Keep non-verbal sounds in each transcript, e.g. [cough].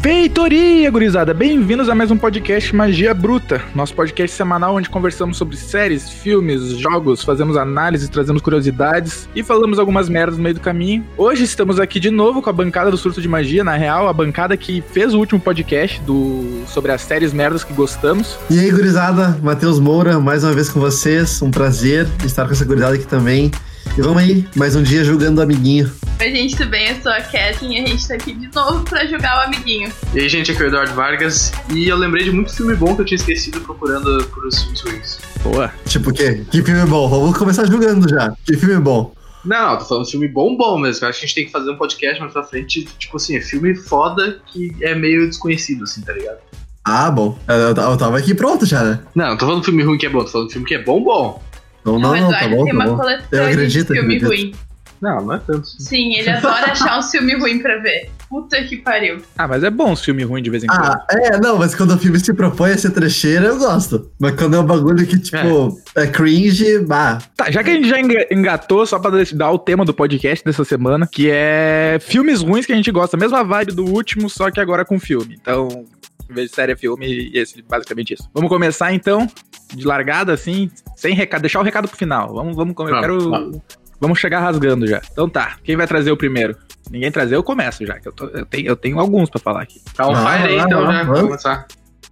Feitoria, gurizada! Bem-vindos a mais um podcast Magia Bruta, nosso podcast semanal onde conversamos sobre séries, filmes, jogos, fazemos análises, trazemos curiosidades e falamos algumas merdas no meio do caminho. Hoje estamos aqui de novo com a bancada do Surto de Magia, na real, a bancada que fez o último podcast do sobre as séries merdas que gostamos. E aí, gurizada, Matheus Moura, mais uma vez com vocês, um prazer estar com essa gurizada aqui também. E vamos aí, mais um dia jogando o amiguinho. Oi, gente, tudo bem? Eu sou a Kathleen e a gente tá aqui de novo pra jogar o amiguinho. E aí, gente, aqui é o Eduardo Vargas. E eu lembrei de muito filme bom que eu tinha esquecido procurando por os filmes ruins. Boa. Tipo o quê? Que filme bom? Vamos começar jogando já. Que filme bom? Não, tô falando de filme bom, bom mesmo. Eu acho que a gente tem que fazer um podcast mais pra frente, tipo assim, é filme foda que é meio desconhecido, assim, tá ligado? Ah, bom. Eu, eu, eu tava aqui pronto já, né? Não, não tô falando de filme ruim que é bom, tô falando de filme que é bom, bom. Não, não, o não, tá bom, tem tá uma bom. coletânea Eu acredito, de filme acredito. ruim. Não, não é tanto. Sim, ele adora [laughs] achar um filme ruim pra ver. Puta que pariu. Ah, mas é bom os filmes ruins de vez em quando. Ah, é, não, mas quando o filme se propõe a ser trecheira, eu gosto. Mas quando é um bagulho que, tipo, é, cringe, bah. Tá, já que a gente já enga- engatou, só pra dar o tema do podcast dessa semana, que é filmes ruins que a gente gosta, mesma vibe do último, só que agora com filme. Então, em vez de série, é filme, e esse, basicamente isso. Vamos começar então, de largada, assim, sem recado, deixar o recado pro final. Vamos, vamos, eu Vamos, quero. vamos. Vamos chegar rasgando já. Então tá, quem vai trazer o primeiro? Ninguém trazer, eu começo já, que eu, tô- eu tenho, eu tenho alguns pra falar aqui. Tá on Ah, fire aí, então, já, vamos. pra começar.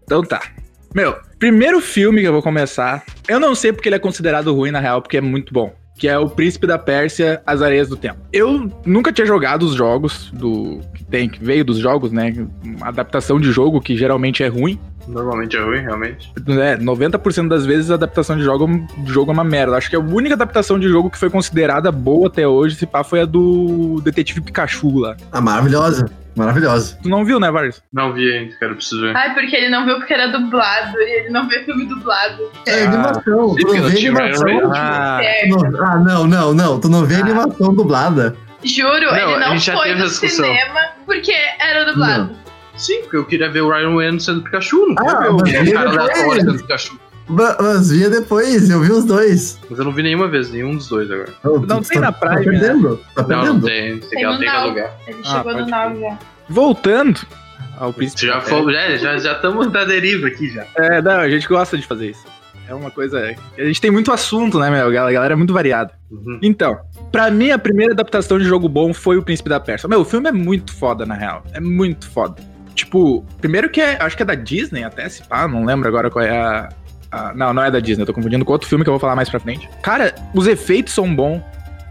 Então tá. Meu, primeiro filme que eu vou começar. Eu não sei porque ele é considerado ruim, na real, porque é muito bom. Que é o Príncipe da Pérsia, As Areias do Tempo. Eu nunca tinha jogado os jogos do. que tem, que veio dos jogos, né? Uma adaptação de jogo que geralmente é ruim. Normalmente é ruim, realmente. É, 90% das vezes a adaptação de jogo, de jogo é uma merda. Acho que a única adaptação de jogo que foi considerada boa até hoje, se pá, foi a do Detetive Pikachu lá. Ah, maravilhosa. Maravilhosa. Tu não viu, né, Vargas? Não vi ainda, quero preciso ver. Ai, porque ele não viu porque era dublado e ele não vê filme dublado. É Ah. animação. Tu não não vê animação. Ah, não- Ah, não, não, não. Tu não vê animação dublada. juro, Não, ele não foi no cinema porque era dublado. Sim, porque eu queria ver o Ryan Reynolds sendo Pikachu, não Ah, queria ver mas o cara é aleatório sendo Pikachu. Ma- Mas via depois, eu vi os dois. Mas eu não vi nenhuma vez, nenhum dos dois agora. Oh, Não tu tem tá- na Prime, Tá perdendo. Tá Não, não perdendo. tem, tem, Tem que- no tem que Now. alugar. Ele Ah, chegou no Now já. voltando ao Príncipe Já da fomos, já, já, já estamos na deriva aqui já. É, não, a gente gosta de fazer isso. É uma coisa. A gente tem muito assunto, né, meu? A galera é muito variada. Uhum. Então, pra mim, a primeira adaptação de jogo bom foi o Príncipe da Pérsia. Meu, o filme é muito foda, na real. É muito foda. Tipo, primeiro que é. Acho que é da Disney até, se pá, não lembro agora qual é a. a- não, não é da Disney, eu tô confundindo com outro filme que eu vou falar mais pra frente. Cara, os efeitos são bons,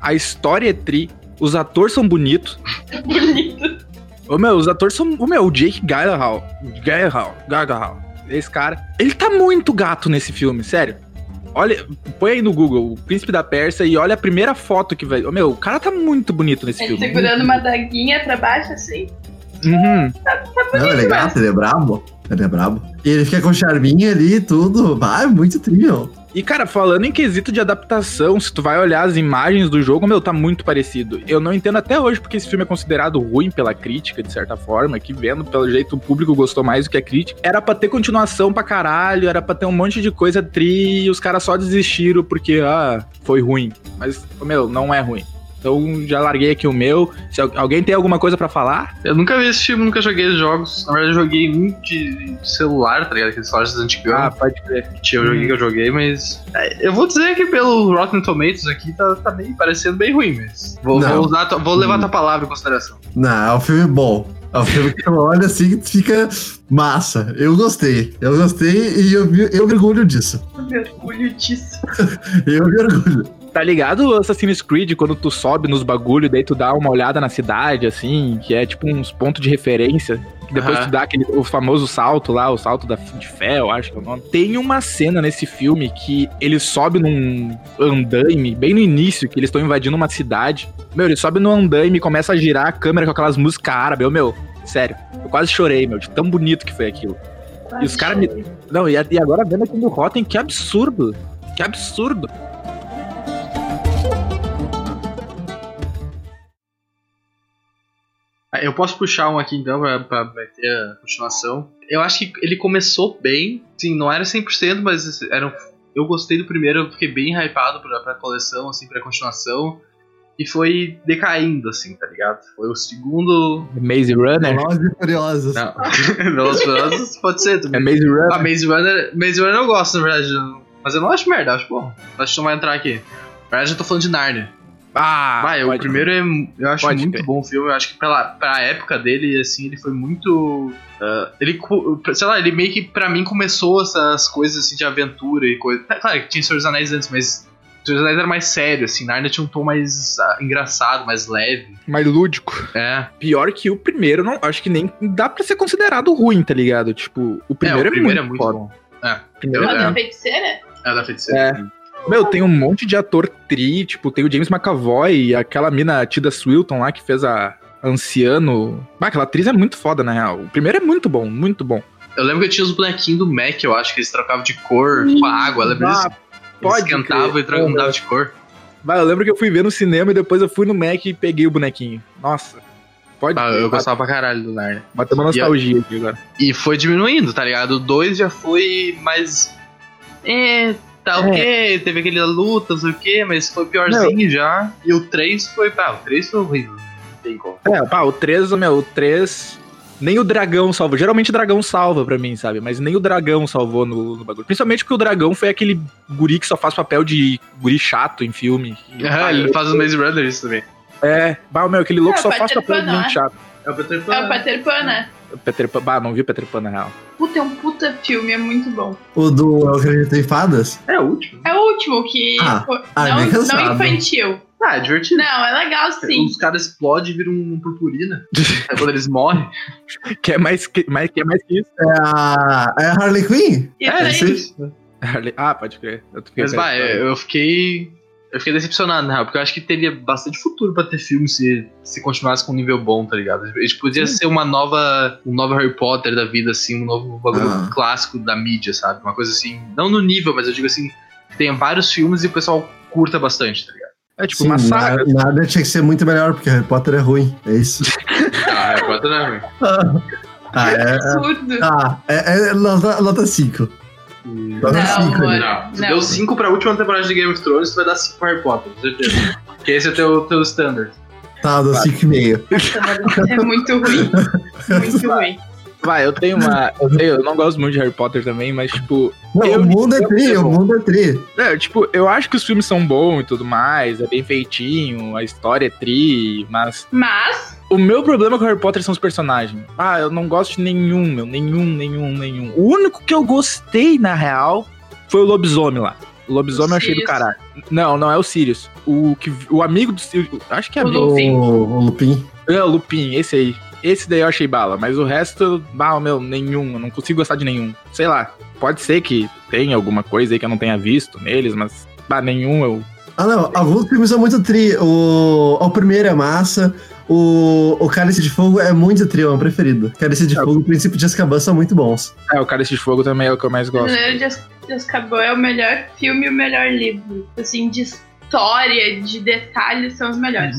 a história é tri, os atores são bonitos. [laughs] Bonito. Ô, meu, os atores são. Ô, meu, o Jake Gyllenhaal. Gyllenhaal. Gyllenhaal. Esse cara. Ele tá muito gato nesse filme, sério. Olha, põe aí no Google, o Príncipe da Pérsia, e olha a primeira foto que vai. Ô, meu, o cara tá muito bonito nesse Ele filme. segurando uma daguinha pra baixo assim. Uhum. Não, ele é gato, ele é brabo. Ele é brabo. E ele fica com charminho ali e tudo. Ah, é muito trio. E, cara, falando em quesito de adaptação, se tu vai olhar as imagens do jogo, meu, tá muito parecido. Eu não entendo até hoje porque esse filme é considerado ruim pela crítica, de certa forma, que vendo pelo jeito o público gostou mais do que a crítica. Era pra ter continuação pra caralho, era pra ter um monte de coisa tri, e os caras só desistiram porque, ah, foi ruim. Mas, meu, não é ruim. Então já larguei aqui o meu. Se al- alguém tem alguma coisa pra falar? Eu nunca vi esse filme, nunca joguei os jogos. Na verdade, eu joguei um de celular, tá ligado? Aqueles celulares antigos. Ah, pode crer. Tinha um joguinho que eu joguei, mas. é, Eu vou dizer que pelo Rotten Tomatoes aqui tá, tá bem parecendo bem ruim, mas. Vou, vou usar, vou levar Hum. tua palavra em consideração. Não, é um filme bom. É um filme que olha assim e fica massa. Eu gostei. Eu gostei e eu, eu me orgulho disso. Eu me orgulho disso. [laughs] Eu me orgulho. Tá ligado o Assassin's Creed, quando tu sobe nos bagulho, daí tu dá uma olhada na cidade, assim, que é tipo uns pontos de referência. que Depois Aham. tu dá aquele, o famoso salto lá, o salto da, de fé, eu acho que é o nome. Tem uma cena nesse filme que ele sobe num andaime, bem no início, que eles estão invadindo uma cidade. Meu, ele sobe no andaime e começa a girar a câmera com aquelas músicas árabes. Eu, meu, sério, eu quase chorei, meu, de tão bonito que foi aquilo. E os caras me. Não, e, e agora vendo aqui no Rotten, que absurdo. Que absurdo. Eu posso puxar um aqui então pra, pra ter a continuação. Eu acho que ele começou bem, sim, não era 100%, mas era um- eu gostei do primeiro, eu fiquei bem hypado pra, pra coleção, assim, pra continuação. e foi decaindo, assim, tá ligado? Foi o segundo. Maze Runner? Velozes e Furiosos. Não, [laughs] Velozes e Furiosos pode ser É também. Maze Runner? Ah, Maze Runner, Maze Runner eu gosto, na verdade. Mas eu não acho merda, eu acho bom. Acho que não vai entrar aqui. Na verdade, eu tô falando de Narnia. Ah, Vai, o primeiro é, eu acho Pode muito crer. bom o filme. Eu acho que pela, pra época dele, assim, ele foi muito. ah, ele, sei lá, ele meio que pra mim começou essas coisas assim de aventura e coisa. Tá, Claro que tinha Senhor dos Anéis antes, mas Senhor dos Anéis era mais sério, assim. Narnia tinha um tom mais ah, engraçado, mais leve. Mais lúdico. É. Pior que o primeiro, não, acho que nem dá pra ser considerado ruim, tá ligado? Tipo, o primeiro é, é, o primeiro muito, é muito bom. É, O primeiro A é- da feiticeira? é da feiticeira. É. Meu, tem um monte de ator tri, tipo, tem o James McAvoy, aquela mina Tida Swilton lá que fez a Anciano. Bah, aquela atriz é muito foda, na real. O primeiro é muito bom, muito bom. Eu lembro que tinha os bonequinhos do Mac, eu acho, que eles trocavam de cor com a água? Ah, Eles pode esquentavam crer. e trocavam de cor. Bah, eu lembro que eu fui ver no cinema e depois eu fui no Mac e peguei o bonequinho. Nossa. Pode Ah, eu bate- gostava pra caralho do Narnia. Bateu uma nostalgia aqui agora. E foi diminuindo, tá ligado? O 2 já foi mais. É, tá ok, teve aquele luta, não sei o que, mas foi piorzinho já. E o 3 foi. Ah, o 3 foi horrível. Não tem como. É, pá, o 3, meu, o 3. Nem o dragão salvou. Geralmente o dragão salva pra mim, sabe? Mas nem o dragão salvou no, no bagulho. Principalmente porque o dragão foi aquele guri que só faz papel de guri chato em filme. Ah, pá, ele faz os Maze isso também. É, bah, meu, aquele louco É, só faz papel de Pan, não muito é? chato. É o Peter É o Peter Pan, né? Peter Pan, bah, não vi o Peter Pan na real. Puta, é um puta filme, é muito bom. O do Eu Acredito em Fadas? É o último. É o último que. Ah, ah, não, bem cansado. não infantil. Ah, é divertido. Não, é legal sim. Os caras explodem e viram um purpurina. Aí [laughs] quando eles morrem. Quer mais que, mais, quer mais que isso? É a, é a Harley Quinn? Isso É, aí. sim. Ah, pode crer. Eu Mas, bah, pensando. eu fiquei. Eu fiquei decepcionado, na real, porque eu acho que teria bastante futuro pra ter filme se, se continuasse com um nível bom, tá ligado? A gente podia ser uma nova. um novo Harry Potter da vida, assim, um novo bagulho Ah. clássico da mídia, sabe? Uma coisa assim. Não no nível, mas eu digo assim, que tenha vários filmes e o pessoal curta bastante, tá ligado? É tipo Sim, uma saga. nada, nada tinha que ser muito melhor, porque Harry Potter é ruim. É isso. [laughs] Ah, Harry Potter não é ruim. Ah, é. Absurdo. Ah, é, é nota, nota 5. Nota Não, 5 amor. ali. Não, deu 5 pra última temporada de Game of Thrones, tu vai dar 5 pra Harry Potter, com certeza. Porque esse é o teu, teu standard. Tá, dou 5,5. É muito ruim. Muito ruim. Vai, eu tenho uma. Eu, tenho- eu não gosto muito de Harry Potter também, mas, tipo. Não, Eu- o mundo é tri, eu- o mundo é tri. É, tipo, eu acho que os filmes são bons e tudo mais, é bem feitinho, a história é tri, mas. Mas, O meu problema com Harry Potter são os personagens. Ah, eu não gosto de nenhum, meu. Nenhum, nenhum, nenhum. O único que eu gostei, na real, foi o lobisomem lá. O lobisomem eu achei do caralho. Não, não é o Sirius. O, que, o amigo do Sirius. Acho que é O amigo. O, Lupin. o Lupin. É, o Lupin, esse aí. Esse daí eu achei bala, mas o resto, bah, meu, nenhum. Eu não consigo gostar de nenhum. Sei lá, pode ser que tenha alguma coisa aí que eu não tenha visto neles, mas, bah, nenhum eu. Ah, não, alguns filmes são muito tri. O, o primeiro é massa. O, o Cálice de Fogo é muito tri, é o meu preferido. Cálice de É. Fogo e o Princípio de Azkaban são muito bons. É, o Cálice de Fogo também é o que eu mais gosto. Prisioneiro de Az- de Azkaban é o melhor filme e o melhor livro. Assim, de história, de detalhes, são os melhores.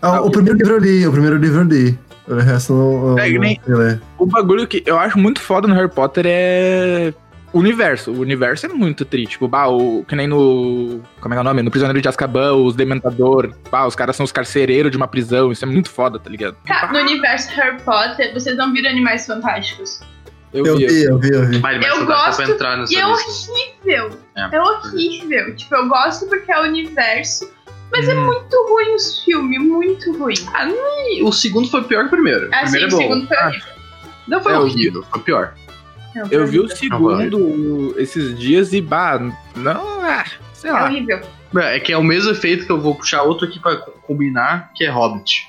Ah, o primeiro livro eu li, o primeiro livro eu li. O resto não. É, não sei ler. O bagulho que eu acho muito foda no Harry Potter é. O universo. O universo é muito tri. Tipo, bah, o, que nem no. Como é que é o nome? No Prisioneiro de Azkaban, os Dementador. Bah, os caras são os carcereiros de uma prisão. Isso é muito foda, tá ligado? Tá, no universo Harry Potter, vocês não viram Animais Fantásticos. Eu, Eu vi. vi, eu vi, eu vi. Mas, mas Eu gosto, pra entrar nessa E é lista. horrível. É. É, horrível. Tipo, eu gosto porque é o universo, mas é Hum. muito ruim os filmes, muito ruim. E o segundo foi pior que o primeiro. o Assim, primeiro é o bom. segundo foi Ah. horrível. Não foi É, horrível, foi pior. Eu vi o horrível. segundo esses dias e, bah, não, ah, sei É lá. horrível. É que é o mesmo efeito que eu vou puxar outro aqui pra co- combinar, que é Hobbit.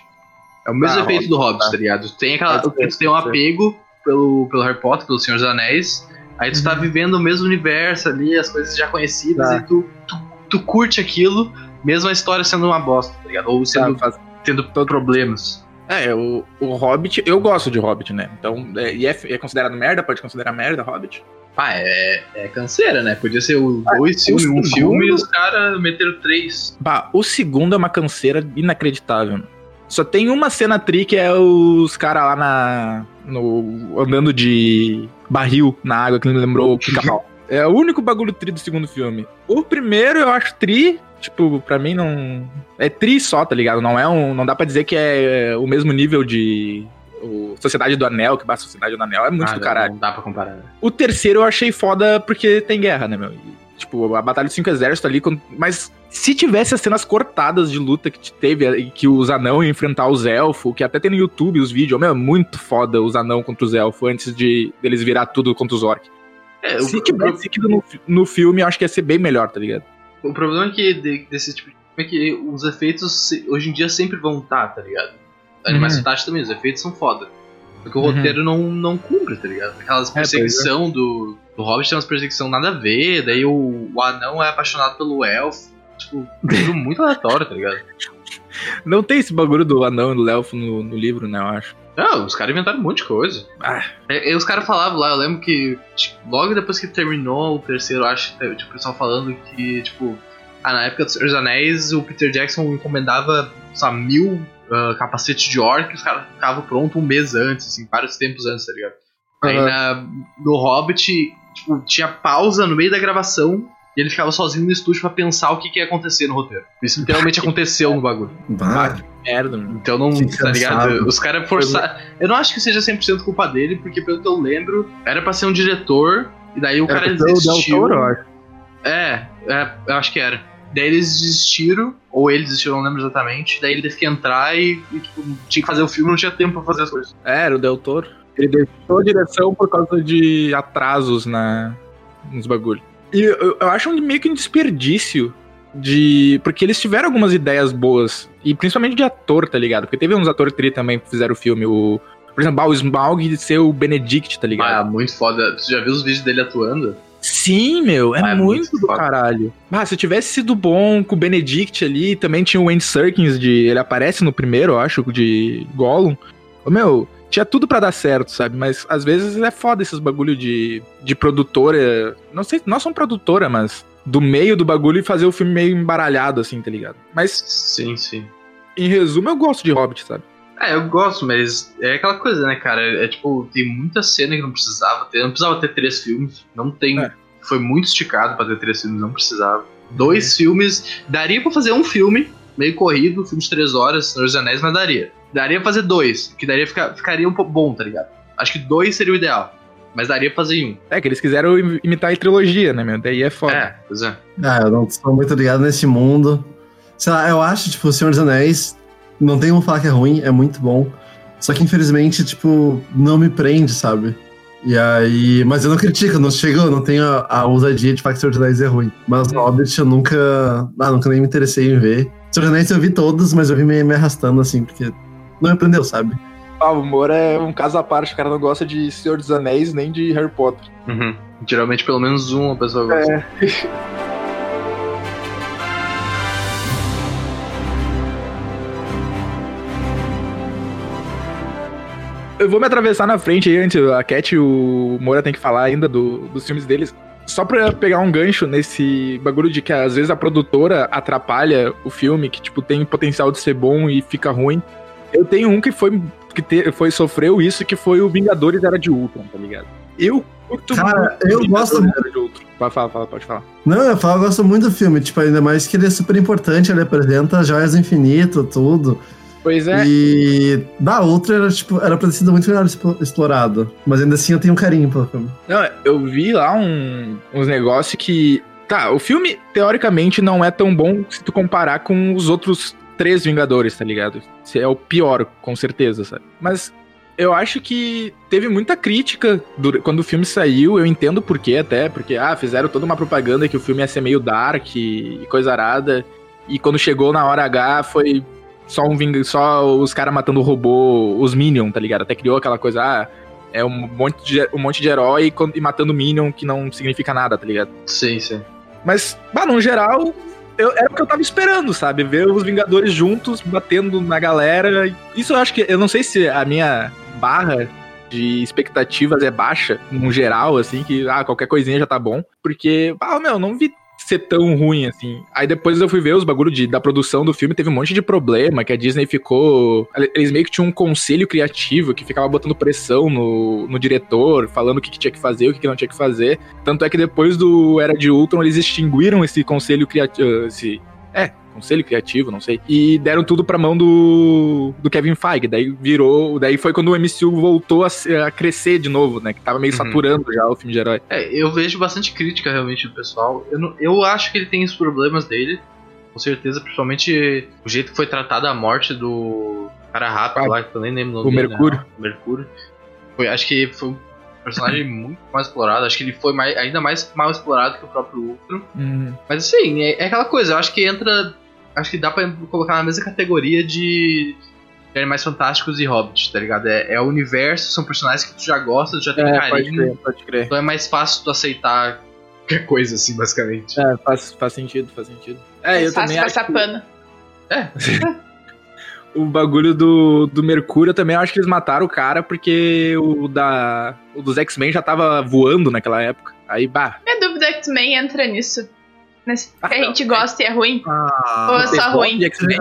É o mesmo Ah, efeito Hobbit, do Hobbit, tá. tá ligado? Tem aquela. Tu tem um apego pelo, pelo Harry Potter, pelo Senhor dos Anéis. Aí tu tá Uhum. vivendo o mesmo universo ali, as coisas já conhecidas, Tá. e tu, tu, tu curte aquilo, mesmo a história sendo uma bosta, tá ligado? Ou Tá, sendo, faz- tendo problemas. É, o, o Hobbit, eu gosto de Hobbit, né? Então, é, e é, é considerado merda? Pode considerar merda, Hobbit? Ah, é, é canseira, né? Podia ser o Ah, dois o filmes, um segundo- filme e os caras meteram três. Bah, o segundo é uma canseira inacreditável. Só tem uma cena tri que é os caras lá na. No, andando de barril na água, que me lembrou o pica-pau. [laughs] É o único bagulho tri do segundo filme. O primeiro eu acho tri. Tipo, pra mim não. É tri só, tá ligado? Não é um. Não dá pra dizer que é o mesmo nível de. O Sociedade do Anel, que basta Sociedade do Anel, é muito Ah, do caralho. Não dá pra comparar. O terceiro eu achei foda porque tem guerra, né, meu? E, Tipo, a Batalha dos Cinco Exércitos ali. Mas se tivesse as cenas cortadas de luta que teve, e que os anão iam enfrentar os elfos, que até tem no YouTube os vídeos, meu, é muito foda os anão contra os elfos antes de deles virar tudo contra os orcs. É, Se tivesse seguido no, no filme, eu acho que ia ser bem melhor, tá ligado? O problema é que de- desse tipo de filme é que os efeitos hoje em dia sempre vão estar, tá ligado? A animação Uhum. tática também, os efeitos são foda. Porque o Uhum. roteiro não, não cumpre, tá ligado? Aquelas pois é. perseguição do, do Hobbit tem umas perseguição nada a ver, daí o, o anão é apaixonado pelo elfo. Tipo, [laughs] tudo muito aleatório, tá ligado? Não tem esse bagulho do anão e do elfo no, no livro, né, eu acho. Não, os caras inventaram um monte de coisa. Ah. É, é, os caras falavam lá, eu lembro que tipo, logo depois que terminou o terceiro, eu acho, tipo, o pessoal falando que, tipo, ah, na época dos Senhor dos Anéis, o Peter Jackson encomendava, sabe, mil ah, capacetes de orc, os caras ficavam prontos um mês antes, assim, vários tempos antes, tá ligado? Aí Aham. na, no Hobbit, tipo, tinha pausa no meio da gravação e ele ficava sozinho no estúdio pra pensar o que, que ia acontecer no roteiro. Isso literalmente aconteceu no bagulho. Bah, Merda, mano. Então não, Que tá ligado? cansado. Os caras forçaram. Eu não acho que seja 100% culpa dele, porque pelo que eu lembro, era pra ser um diretor, e daí o Era cara desistiu. Toro, eu acho. É, é, eu acho que era. Daí eles desistiram, ou ele desistiu, não lembro exatamente. Daí ele teve que entrar e, e, tipo, tinha que fazer o filme, não tinha tempo pra fazer as coisas. É, era o Del Toro. Ele deixou a direção por causa de atrasos na, nos bagulhos. E eu, eu acho meio que um desperdício de. Porque eles tiveram algumas ideias boas. E principalmente de ator, tá ligado? Porque teve uns atores tri também que fizeram o filme. O, por exemplo, o Smaug de ser o Benedict, tá ligado? Ah, muito foda. Tu já viu os vídeos dele atuando? Sim, meu, é, Ah, é muito, muito do foda. caralho. Ah, se tivesse sido bom com o Benedict ali, também tinha o Andy Serkins de. Ele aparece no primeiro, eu acho, de Gollum. Meu, tinha tudo pra dar certo, sabe? Mas às vezes é foda esses bagulho de, de produtora. Não sei, não são produtora, mas do meio do bagulho e fazer o filme meio embaralhado, assim, tá ligado? Mas, Sim, sim. em resumo, eu gosto de Hobbit, sabe? É, eu gosto, mas é aquela coisa, né, cara? É, tipo, tem muita cena que não precisava ter. Não precisava ter três filmes. Não tem. É. Foi muito esticado pra ter três filmes, não precisava. Dois filmes. Daria pra fazer um filme, meio corrido, filme de três horas, Senhor dos Anéis, mas daria. Daria fazer dois, que daria ficar, ficaria um pouco bom, tá ligado? Acho que dois seria o ideal. Mas daria pra fazer em um. É que eles quiseram im- imitar a trilogia, né, meu? Daí é foda. É, pois é. ah, eu não sou muito ligado nesse mundo. Sei lá, eu acho, tipo, O Senhor dos Anéis, não tem como falar que é ruim, é muito bom. Só que infelizmente, tipo, não me prende, sabe? E aí. Mas eu não critico, não chego, eu não tenho a, a ousadia de falar que Senhor dos Anéis é ruim. Mas o Hobbit eu nunca. Ah, nunca nem me interessei em ver. Senhor dos Anéis eu vi todos, mas eu vi me, me arrastando assim, porque não me prendeu, sabe? Ah, o Moura é um caso à parte, o cara não gosta de Senhor dos Anéis nem de Harry Potter. Uhum. Geralmente pelo menos uma pessoa gosta. É. [laughs] Eu vou me atravessar na frente aí antes. A Cat e o Moura tem que falar ainda do- dos filmes deles. Só pra pegar um gancho nesse bagulho de que às vezes a produtora atrapalha o filme, que tipo tem potencial de ser bom e fica ruim. Eu tenho um que foi que te- foi sofreu isso, que foi o Vingadores Era de Ultron, tá ligado? Eu curto Cara, muito eu Vingadores gosto Era de Ultron. Pode falar, fala, pode falar. Não, eu falo, eu gosto muito do filme, tipo, ainda mais que ele é super importante, ele apresenta joias infinito, tudo. Pois é, E da outra era, tipo, era pra ter sido muito melhor explo- explorado. Mas ainda assim eu tenho um carinho pelo filme. Não, eu vi lá um- uns negócios que. Tá, o filme, teoricamente, não é tão bom se tu comparar com os outros três Vingadores, tá ligado? É o pior, com certeza, sabe? Mas eu acho que teve muita crítica quando o filme saiu, eu entendo por quê até, porque, ah, fizeram toda uma propaganda que o filme ia ser meio dark e coisa arada, e quando chegou na hora H foi só um Ving- só os caras matando o robô, os Minion, tá ligado? Até criou aquela coisa, ah, é um monte de, um monte de herói e matando Minion que não significa nada, tá ligado? Sim, sim. Mas, bah, no geral, eu, era o que eu tava esperando, sabe? Ver os Vingadores juntos, batendo na galera. Isso eu acho que. Eu não sei se a minha barra de expectativas é baixa, no geral, assim, que ah, qualquer coisinha já tá bom. Porque, ah, meu, não vi ser tão ruim assim. Aí depois eu fui ver os bagulho de, da produção do filme, teve um monte de problema, que a Disney ficou. Eles meio que tinham um conselho criativo que ficava botando pressão no, no diretor, falando o que, que tinha que fazer, o que, que não tinha que fazer. Tanto é que depois do Era de Ultron, eles extinguiram esse conselho criativo. Esse, É, conselho criativo, não sei. E deram tudo pra mão do, do Kevin Feige. Daí virou. Daí foi quando o MCU voltou a, a crescer de novo, né? Que tava meio Uhum. saturando já o filme de herói. É, eu vejo bastante crítica realmente do pessoal. Eu, não- eu acho que ele tem os problemas dele, com certeza, principalmente o jeito que foi tratada a morte do cara rápido Ah, lá, que eu nem lembro o o nome dele, Mercúrio. né? O Mercúrio. Foi, acho que foi um personagem [laughs] muito mais explorado. Acho que ele foi mais- ainda mais mal explorado que o próprio Ultron. Mas assim, é, é aquela coisa, eu acho que entra. Acho que dá pra colocar na mesma categoria de. de Animais Fantásticos e Hobbit, tá ligado? É, é o universo, são personagens que tu já gosta, tu já tem É, pode carinho. crer, pode crer. Então é mais fácil tu aceitar qualquer coisa, assim, basicamente. É, faz, faz sentido, faz sentido. É, eu É fácil também acho passar que pano. [laughs] o bagulho do, do Mercúrio eu também acho que eles mataram o cara porque o da o dos X-Men já tava voando naquela época. Aí, bah. Minha dúvida é que X-Men entra nisso. Nesse, Ah, que a não, gente gosta e é ruim. Ah, Ou é só ruim? X-Men.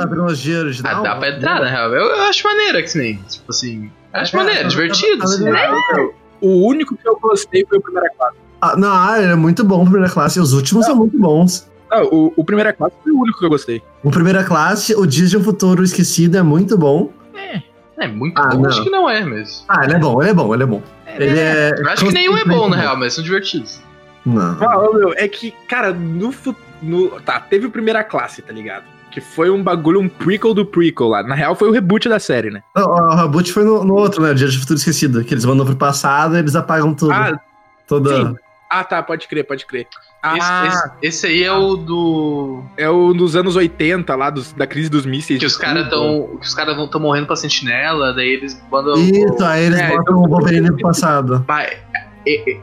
Ah, dá pra entrar, na real. Eu, eu acho maneiro X-Men. Tipo assim. Acho É, maneiro, tá- divertido. tá- assim. tá- O único que eu gostei foi o Primeira Classe. Ah, não, ah, ele é muito bom primeira classe. Os últimos são muito bons. Ah, o, o Primeira Classe foi o único que eu gostei. O primeira classe, o Dias de um Futuro Esquecido é muito bom. É muito Ah, bom. não. Acho que não é, mas. Ah, ele é bom, ele é bom, ele é bom. Ele é. Eu acho que nenhum é bom, na real, mas são divertidos. Não. Ah, meu, é que, cara, no, no. Tá, teve o Primeira Classe, tá ligado? Que foi um bagulho, um prequel do prequel lá. Na real, foi o reboot da série, né? O, o reboot foi no, no outro, né? Dias de Futuro Esquecido. Que eles mandam pro passado e eles apagam tudo. Ah, toda. sim. Ah, tá, pode crer, pode crer. Ah, Esse, esse- esse aí é o do. é o dos anos 80 lá, dos, da crise dos mísseis. Que os caras Cuba. tão. Que os caras tão morrendo pra sentinela, daí eles mandam. Isso, aí eles É, botam então- o Wolverine pro passado. É-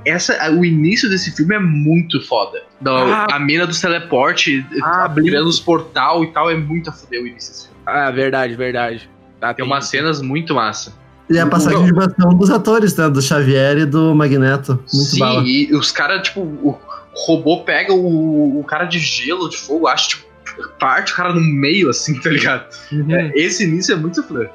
essa, o início desse filme é muito foda. Da- Ah. a mina dos teleporte, Ah, tá criando os portal e tal, é muito a fuder o início desse filme. Ah, verdade, verdade. Tá, Tem umas cenas muito massa. E a passagem de bastão dos atores, né? Do Xavier e do Magneto. Muito Sim, bala. e os caras, tipo, o robô pega o, o cara de gelo, de fogo, acha, tipo, parte o cara no meio, assim, tá ligado? Uhum. É, esse início é muito foda.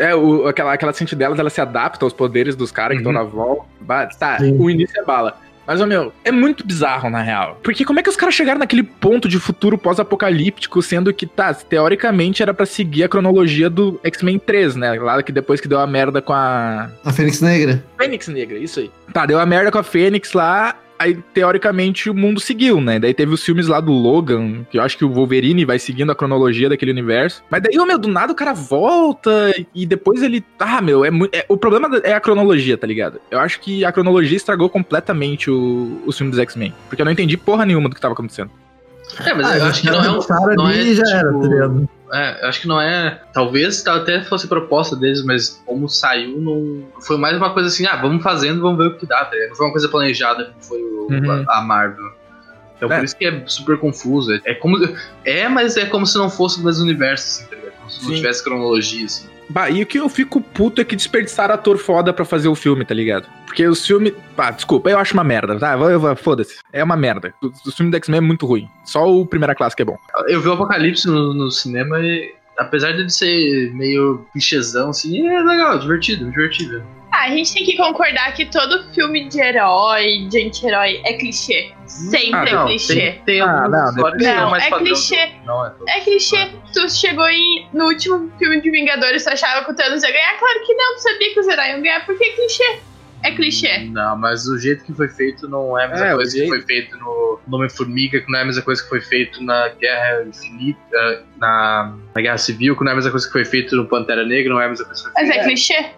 É, o, aquela, aquela sentidelas, ela se adapta aos poderes dos caras que estão Uhum. na volta. Tá, Sim. o início é bala. Mas, meu, é muito bizarro, na real. Porque como é que os caras chegaram naquele ponto de futuro pós-apocalíptico, sendo que, tá, teoricamente era pra seguir a cronologia do X-Men 3, né? Lá que depois que deu a merda com a A Fênix Negra. Fênix Negra, isso aí. Tá, deu a merda com a Fênix lá, aí teoricamente o mundo seguiu, né? Daí teve os filmes lá do Logan, que eu acho que o Wolverine vai seguindo a cronologia daquele universo. Mas daí, ô meu, do nada o cara volta e depois ele. Ah, meu, é muito. o problema é a cronologia, tá ligado? Eu acho que a cronologia estragou completamente o, os filmes dos X-Men. Porque eu não entendi porra nenhuma do que tava acontecendo. É, mas Ah, eu acho que não é um. Não ali é, e já era, tipo, tá ligado? É, eu acho que não é. Talvez até fosse proposta deles, mas como saiu, não. Foi mais uma coisa assim, ah, vamos fazendo, vamos ver o que dá, tá? Não foi uma coisa planejada como foi o- Uhum. a, a Marvel. Então É. por isso que é super confuso. É, como. É, mas é como se não fosse o mesmo universo, assim, tá ligado? Como se não Sim. tivesse cronologia, assim. Bah, e o que eu fico puto é que desperdiçaram ator foda pra fazer o filme, tá ligado? Porque os filmes. Pá, desculpa, eu acho uma merda, tá? Foda-se. É uma merda. Os, os filmes do X-Men é muito ruim. Só o Primeira Classe que é bom. Eu vi o Apocalipse no, no cinema e. Apesar de ele ser meio clichêzão, assim, é legal, divertido, divertido. Ah, a gente tem que concordar que todo filme de herói, de anti-herói, é clichê. Sempre Ah, é não, clichê. Tem, tem Ah, não, Não, é clichê. Não, é. É clichê. Tu chegou em, no último filme de Vingadores, tu achava que o Thanos ia ganhar? Claro que não, tu sabia que os heróis iam ganhar, porque é clichê. É clichê. Não, mas o jeito que foi feito não é a mesma É, o coisa jeito- que foi feito no Homem-Formiga, que não é a mesma coisa que foi feito na Guerra Infinita, na, na Guerra Civil, que não é a mesma coisa que foi feito no Pantera Negra, não é a mesma coisa que foi Mas feito. é clichê.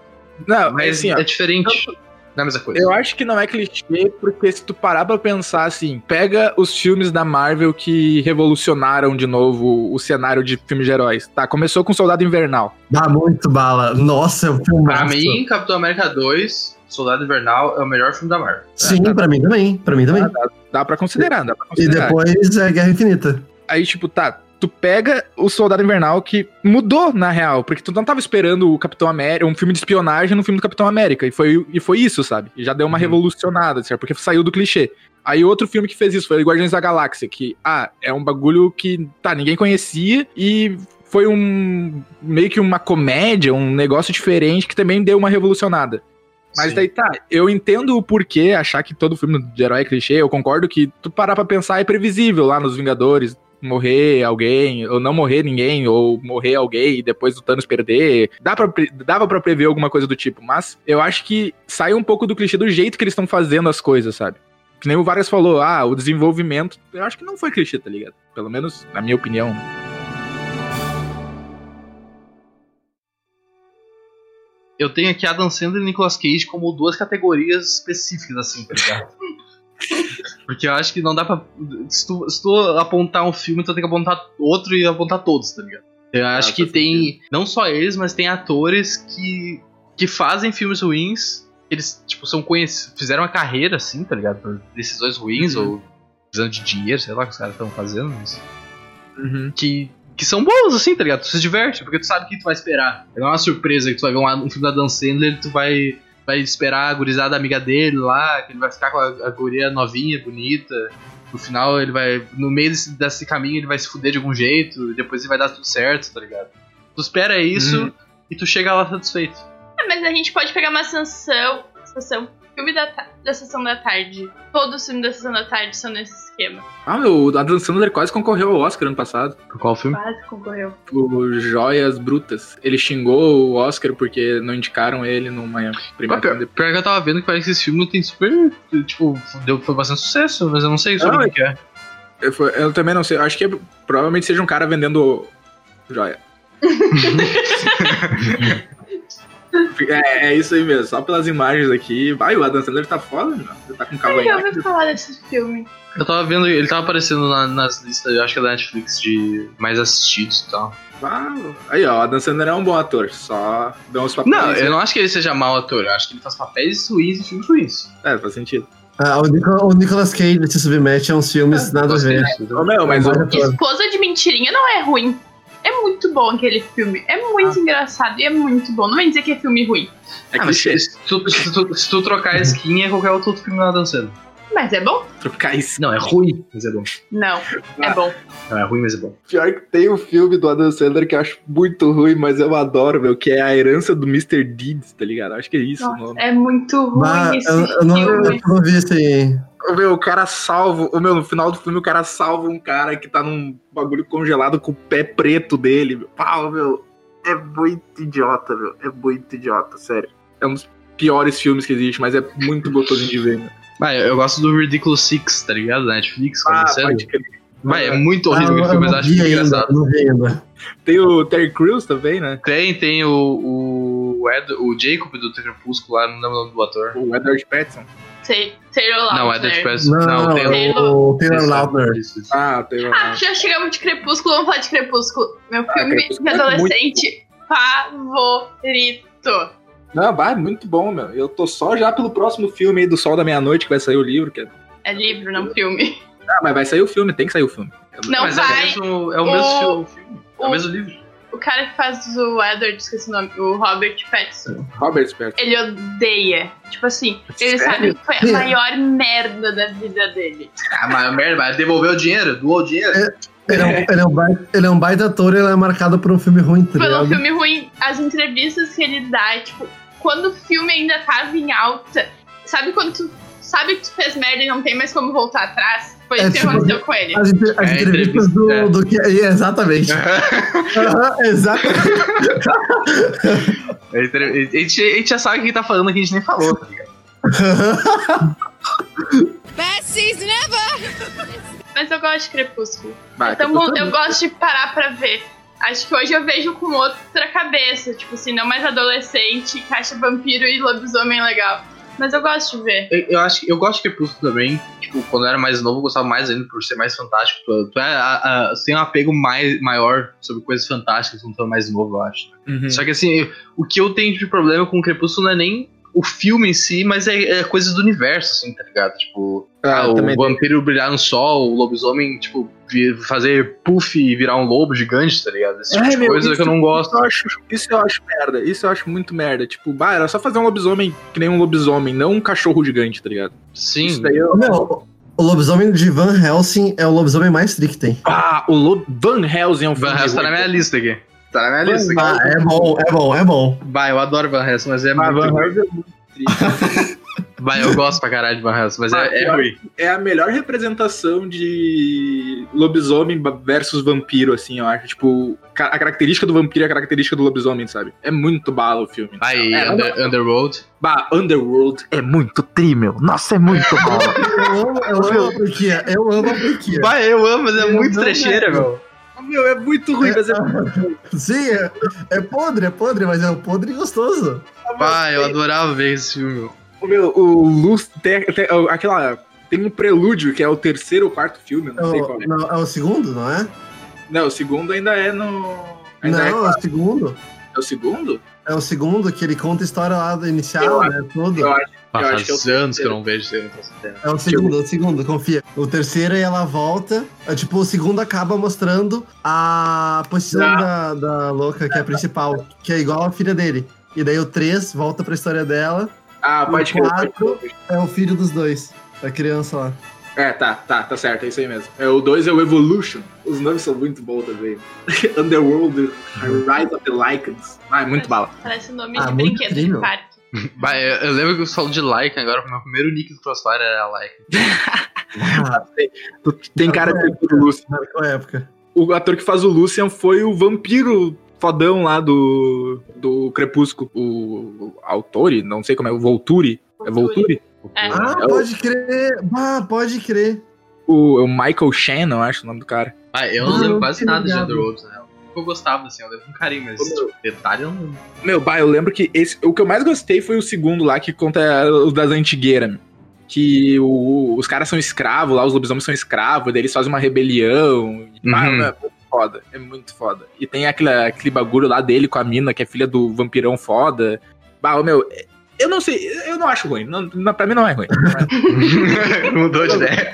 Não, Mas assim, ó. é diferente. Não é a mesma coisa. Eu acho que não é clichê, porque se tu parar pra pensar assim, pega os filmes da Marvel que revolucionaram de novo o cenário de filmes de heróis. Tá, começou com Soldado Invernal. Dá muito bala. Nossa, é um filme Pra mim, Capitão América 2, Soldado Invernal, é o melhor filme da Marvel. Sim, pra mim também. Pra mim também. Dá pra considerar, dá pra E considerar. depois é Guerra Infinita. Aí, tipo, tá, tu pega o Soldado Invernal que mudou, na real, porque tu não tava esperando o Capitão América, um filme de espionagem no filme do Capitão América, e foi, e foi isso, sabe? E já deu uma Uhum. revolucionada, certo? Porque saiu do clichê. Aí outro filme que fez isso foi Guardiões da Galáxia, que, ah, é um bagulho que, tá, ninguém conhecia e foi um, meio que uma comédia, um negócio diferente que também deu uma revolucionada. Mas Sim. daí tá, eu entendo o porquê achar que todo filme de herói é clichê, eu concordo que tu parar pra pensar é previsível lá nos Vingadores, morrer alguém, ou não morrer ninguém, ou morrer alguém e depois o Thanos perder. Dá pra, dava pra prever alguma coisa do tipo, mas eu acho que sai um pouco do clichê do jeito que eles estão fazendo as coisas, sabe? Que nem o Vargas falou, ah, o desenvolvimento, eu acho que não foi clichê, tá ligado? Pelo menos na minha opinião. Eu tenho aqui Adam Sandler e Nicolas Cage como duas categorias específicas, assim, tá ligado? [laughs] Porque eu acho que não dá pra. Se tu, se tu apontar um filme, tu tem que apontar outro e apontar todos, tá ligado? Eu acho Ah, que faz tem. Não só eles, mas tem atores que. que fazem filmes ruins. Eles, tipo, são conhecidos. Fizeram uma carreira, assim, tá ligado? Por decisões ruins Uhum. ou precisando de dinheiro, sei lá o que os caras estão fazendo. Mas Uhum. que, que são bons, assim, tá ligado? Tu se diverte, porque tu sabe o que tu vai esperar. Não é uma surpresa que tu vai ver um, um filme da Dan Sandler e tu vai, vai esperar a gurizada amiga dele lá, que ele vai ficar com a, a guria novinha, bonita. No final, ele vai. No meio desse, desse caminho, ele vai se fuder de algum jeito, e depois ele vai dar tudo certo, tá ligado? Tu espera isso Uhum. e tu chega lá satisfeito. Ah, mas a gente pode pegar uma sessão, sessão filme da, da sessão da tarde. Todos os filmes da sessão da tarde são nesse esquema. Ah, meu, o Adam Sandler quase concorreu ao Oscar ano passado. Por qual filme? Quase concorreu. O Joias Brutas. Ele xingou o Oscar porque não indicaram ele numa Pior, premiação. pior que eu tava vendo que parece que esse filme tem super. Tipo, deu, foi bastante sucesso, mas eu não sei sobre o que é. Eu, foi- eu também não sei. Eu acho que é- provavelmente seja um cara vendendo joia. [laughs] [laughs] é, é isso aí mesmo. Só pelas imagens aqui. Vai, o Adam Sandler tá foda, meu. Ele tá com Eu cavanhaque. ouvi falar desse filme. Eu tava vendo, ele tava aparecendo na- nas listas, eu acho que é da Netflix, de mais assistidos e tal. Ah, aí, ó, o Adam Sandler é um bom ator. Só dá uns papéis. Não, eu não acho que ele seja mau ator, eu acho que ele faz papéis ruins e filmes ruins. É, faz sentido. Ah, o, Nico- o Nicolas Cage se submete a uns filmes É, nada a ver. Meu, mas Vai, vai. Esposa de Mentirinha não é ruim. É muito bom aquele filme. É muito engraçado e é muito bom. Não vai dizer que é filme ruim. é Ah, mas clichê. se, se tu, se, tu, se tu trocar a skin, é qualquer outro filme lá dançando. Mas é bom? Trocar isso. Não, é ruim, mas é bom. Não. É Ah. bom. Não, é ruim, mas é bom. Pior que tem um filme do Adam Sandler que eu acho muito ruim, mas eu adoro, meu, que é a herança do Mr. Deeds, tá ligado? Acho que é isso o Nossa, nome. é muito ruim Bah, esse eu, eu não, filme. eu não vi esse Ô, Meu, o cara salva. ô, Meu, no final do filme, o cara salva um cara que tá num bagulho congelado com o pé preto dele. Meu. Pau, meu. É muito idiota, meu. É muito idiota, sério. É um dos piores filmes que existe, mas é muito gostosinho de ver. Meu. Vai, eu, gosto do Ridiculous Six, tá ligado? Da Netflix, Ah, crer. Vai, é muito Ah, horrível eu, aquele filme, mas acho muito engraçado. não vi ainda. Tem o Terry Crews também, né? Tem, tem o, o, Ed, o Jacob do Crepúsculo lá, não lembro o nome do ator. O Edward Pattinson. Sei, Taylor Lautner. Não, é Edward Pattinson. Não, Não, Taylor. o Taylor Lautner. isso, isso. Ah, o. Ah, já chegamos de Crepúsculo, vamos falar de Crepúsculo. Meu Ah, filme Crepúsculo de é adolescente favorito. Não, vai, muito bom, meu. Eu tô só já pelo próximo filme aí do Sol da Meia-Noite, que vai sair o livro. Que é... É livro, não filme. Ah, mas vai sair o filme, tem que sair o filme. Não Mas é o vai. mesmo, é o O- mesmo filme. É o o- mesmo livro. O cara que faz o Edward, esqueci o nome, o Robert Pattinson, Robert Pattinson. ele odeia. Tipo assim, ele Sério? sabe que foi a maior merda da vida dele. Ah, mas merda, mas devolveu o dinheiro, doou o dinheiro. Ele é, um, ele, é um baita, ele é um baita ator e ele é marcado por um filme ruim, tá Pelo ligado? filme ruim, as entrevistas que ele dá, tipo, quando o filme ainda tava em alta, sabe quando tu sabe que tu fez merda e não tem mais como voltar atrás? Foi É, que tipo, aconteceu com ele. As, as É, entrevistas entrevista, do, é. do que. é, Exatamente. Aham, exatamente. [laughs] A gente, a gente já sabe o que tá falando aqui, a gente nem falou, tá ligado? Best season ever! Mas eu gosto de Crepúsculo. Vai, Então, Crepúsculo eu muito- gosto de parar pra ver. Acho que hoje eu vejo com outra cabeça, tipo assim, não mais adolescente que acha vampiro e lobisomem legal. Mas eu gosto de ver. Eu, eu acho que eu gosto de Crepúsculo também. Tipo, quando eu era mais novo, eu gostava mais ainda por ser mais fantástico. Tu, tu é, a, a, você tem um apego mais, maior sobre coisas fantásticas quando tu é mais novo, eu acho. Uhum. Só que assim, o que eu tenho de problema com Crepúsculo não é nem o filme em si, mas é, é coisas do universo, assim, tá ligado? Tipo, Ah, o vampiro brilhar no sol, o lobisomem, tipo, fazer puff e virar um lobo gigante, tá ligado? Esse tipo É, de meu, coisa que eu não gosto. Isso eu, acho, isso eu acho merda. Isso eu acho muito merda. Tipo, bah, era só fazer um lobisomem que nem um lobisomem, não um cachorro gigante, tá ligado? Sim. Isso daí eu... Meu, o lobisomem de Van Helsing é o lobisomem mais tri que tem. Ah, o Lo... Van Helsing é um filme. Van Helsing tá na minha lista aqui. Tá na minha lista aqui. Ah, é bom, é bom, é bom. Bah, eu adoro Van Helsing, mas é Ah, muito Van Helsing é muito triste. [laughs] Vai, eu gosto pra caralho de Helsing, mas é, é ruim. É a melhor representação de lobisomem versus vampiro, assim, eu acho. Tipo, a característica do vampiro é a característica do lobisomem, sabe? É muito bala o filme. Vai, É, Under- Underworld. Bah, Underworld é muito tri, meu. Nossa, é muito bala. [laughs] Eu amo, eu amo a franquia. Eu amo a franquia. Vai, eu amo, mas é Eu muito trecheira, meu. meu, é muito ruim, mas é [laughs] Sim, é, é podre, é podre, mas é um podre gostoso. Vai, eu adorava ver esse filme, meu. O meu, o Luz tem, tem aquela. Tem um prelúdio, que é o terceiro ou quarto filme, É não sei qual o, é. não, é o segundo, não é? Não, o segundo ainda é no. Ainda não, é, é o segundo. é o segundo? É o segundo que ele conta a história lá do Eu inicial, né? Tudo. Eu acho, eu acho Faz que é anos que eu não vejo sabendo. É o segundo, é o segundo, confia. O terceiro aí ela volta. É, tipo, o segundo acaba mostrando a posição Ah. da, da louca, que é a principal, que é igual a filha dele. E daí o 3 volta pra história dela. Ah, pode O crer. É o filho dos dois. Da criança lá. É, tá, tá, tá certo, é isso aí mesmo. É, o 2 é o Evolution. Os nomes são muito bons também. [laughs] Underworld, Rise of the Lycans. Ah, é muito bala. Parece o nome Ah, de brinquedo incrível. de parque. Vai, eu, eu lembro que eu falo de Lycan agora, meu primeiro nick do Crossfire era Lycan. [laughs] Ah, Tu- Tem cara que fez o Lucian. marcou a época. O ator que faz o Lucian foi o vampiro fodão lá do, do Crepúsculo. O, o Autori, não sei como é, o Volturi. É Volturi? É. Ah, É o- pode crer. Ah, pode crer. O, o Michael Shannon, eu acho o nome do cara. Ah, eu não Ah, lembro quase nada de ligado. Underworld, né? Eu gostava, assim, eu lembro com carinho, mas tipo, detalhe eu não. Meu, bah, eu lembro que esse, o que eu mais gostei foi o segundo lá, que conta o das antigueiras. Que o- os caras são escravos lá, os lobisomens são escravos, daí eles fazem uma rebelião. E, bah, Uhum. é foda, é muito foda. E tem aquele, aquele bagulho lá dele com a mina, que é filha do vampirão foda. Bah, meu, eu não sei, eu não acho ruim. Não, não- pra mim não é ruim. [laughs] Mudou de ideia.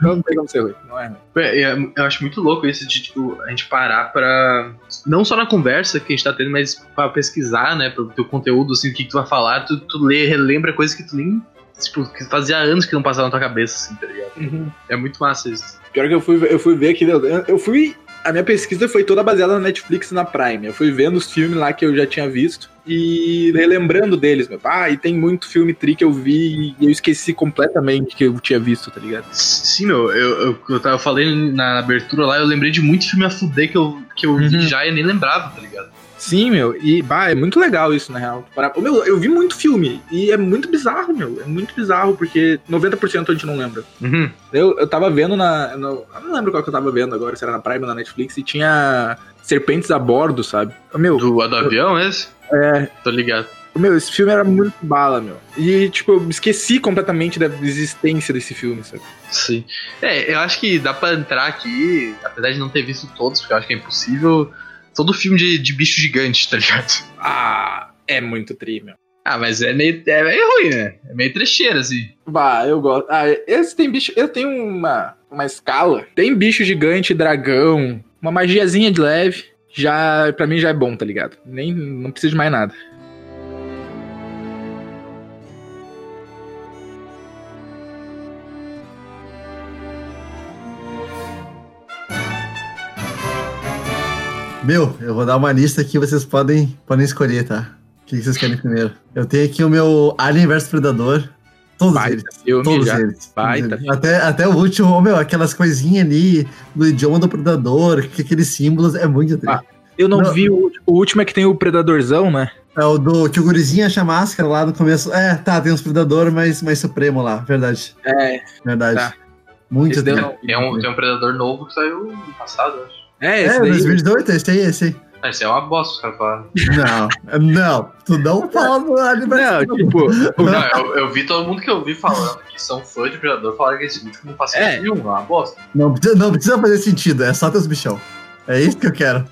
Não tem como ser ruim, não é ruim. É, é, Eu acho muito louco isso de, tipo, a gente parar pra. Não só na conversa que a gente tá tendo, mas pra pesquisar, né? Pro teu conteúdo, assim, o que, que tu vai falar, tu, tu lê, relembra coisas que tu nem. Tipo, que fazia anos que não passava na tua cabeça, assim, tá ligado? É muito massa isso. Pior que eu fui, eu fui ver aqui, eu, eu fui. A minha pesquisa foi toda baseada na Netflix e na Prime. Eu fui vendo os filmes lá que eu já tinha visto e relembrando deles, meu. Ah, e tem muito filme tri que eu vi e eu esqueci completamente que eu tinha visto, tá ligado? Sim, meu, eu, eu, eu, tava- falei na abertura lá, eu lembrei de muito filme a fuder que eu, que eu vi Uhum. já e nem lembrava, tá ligado? Sim, meu. E, bah, é muito legal isso, na real. Meu, eu vi muito filme e é muito bizarro, meu. É muito bizarro porque 90% a gente não lembra. Uhum. Eu, eu tava vendo na. no- eu não lembro qual que eu tava vendo agora, se era na Prime ou na Netflix, e tinha serpentes a bordo, sabe? Meu, Do, do avião, esse? é. Tô ligado. Meu, esse filme era muito bala, meu. E, tipo, eu esqueci completamente da existência desse filme, sabe? Sim. É, eu acho que dá pra entrar aqui, apesar de não ter visto todos, porque eu acho que é impossível. Todo filme de, de bicho gigante, tá ligado? Ah, é muito tri, meu. Ah, mas é meio, é meio ruim, né? É meio trecheira, assim. Bah, eu gosto. Ah, esse tem bicho. Eu tenho uma, uma escala. Tem bicho gigante, dragão, uma magiazinha de leve. Já, pra mim já é bom, tá ligado? Nem, não preciso de mais nada. Meu, eu vou dar uma lista aqui, vocês podem, podem escolher, tá? O que vocês querem primeiro? Eu tenho aqui o meu Alien vs Predador. Todos eles. Baita filme Todos já. eles. todos Baita eles. Até, até o último, ô, meu, aquelas coisinhas ali do idioma do predador, que aqueles símbolos é muito triste. Ah. Eu não, Não. vi o, o último é que tem o Predadorzão, né? É o do que o gurizinho acha máscara lá no começo. É, tá, tem uns predador mais, mais supremo lá, verdade. É. Verdade. Tá. Muito Tem um, tem um predador novo que saiu no passado, acho. É, É, esse daí. 2018, esse aí, esse aí. Isso é uma bosta, os caras falaram. Não, não, tu não fala do Alien vs Não, tipo, Não, eu, eu vi todo mundo que eu vi falando que são fã de Predador falaram que esse último não faz É. sentido nenhum, é uma bosta. Não precisa, não precisa fazer sentido, é só teus bichão. É isso que eu quero.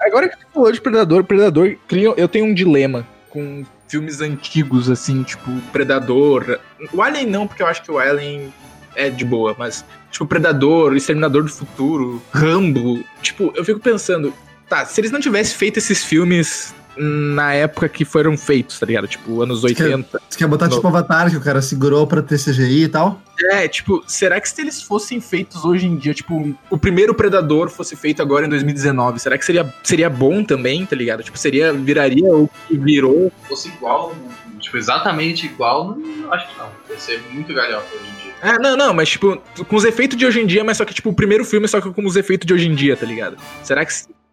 Agora que tu falou de Predador, Predador, cria- eu tenho um dilema com filmes antigos, assim, tipo, Predador. O Alien não, porque eu acho que o Alien é de boa, mas, tipo, Predador, Exterminador do Futuro, Rambo. Tipo, eu fico pensando, tá, se eles não tivessem feito esses filmes na época que foram feitos, tá ligado? Tipo, anos 80. Você quer botar Não. tipo Avatar, que o cara segurou pra ter CGI e tal? É, tipo, será que se eles fossem feitos hoje em dia, tipo, o primeiro Predador fosse feito agora em 2019, será que seria, seria bom também, tá ligado? Tipo, seria, viraria o que virou Se fosse igual, tipo, tipo, exatamente igual, não, acho que não. Vai ser muito galhofa hoje em dia. É, não, não, mas tipo, com os efeitos de hoje em dia, mas só que, tipo, o primeiro filme, só que com os efeitos de hoje em dia, tá ligado? Será que.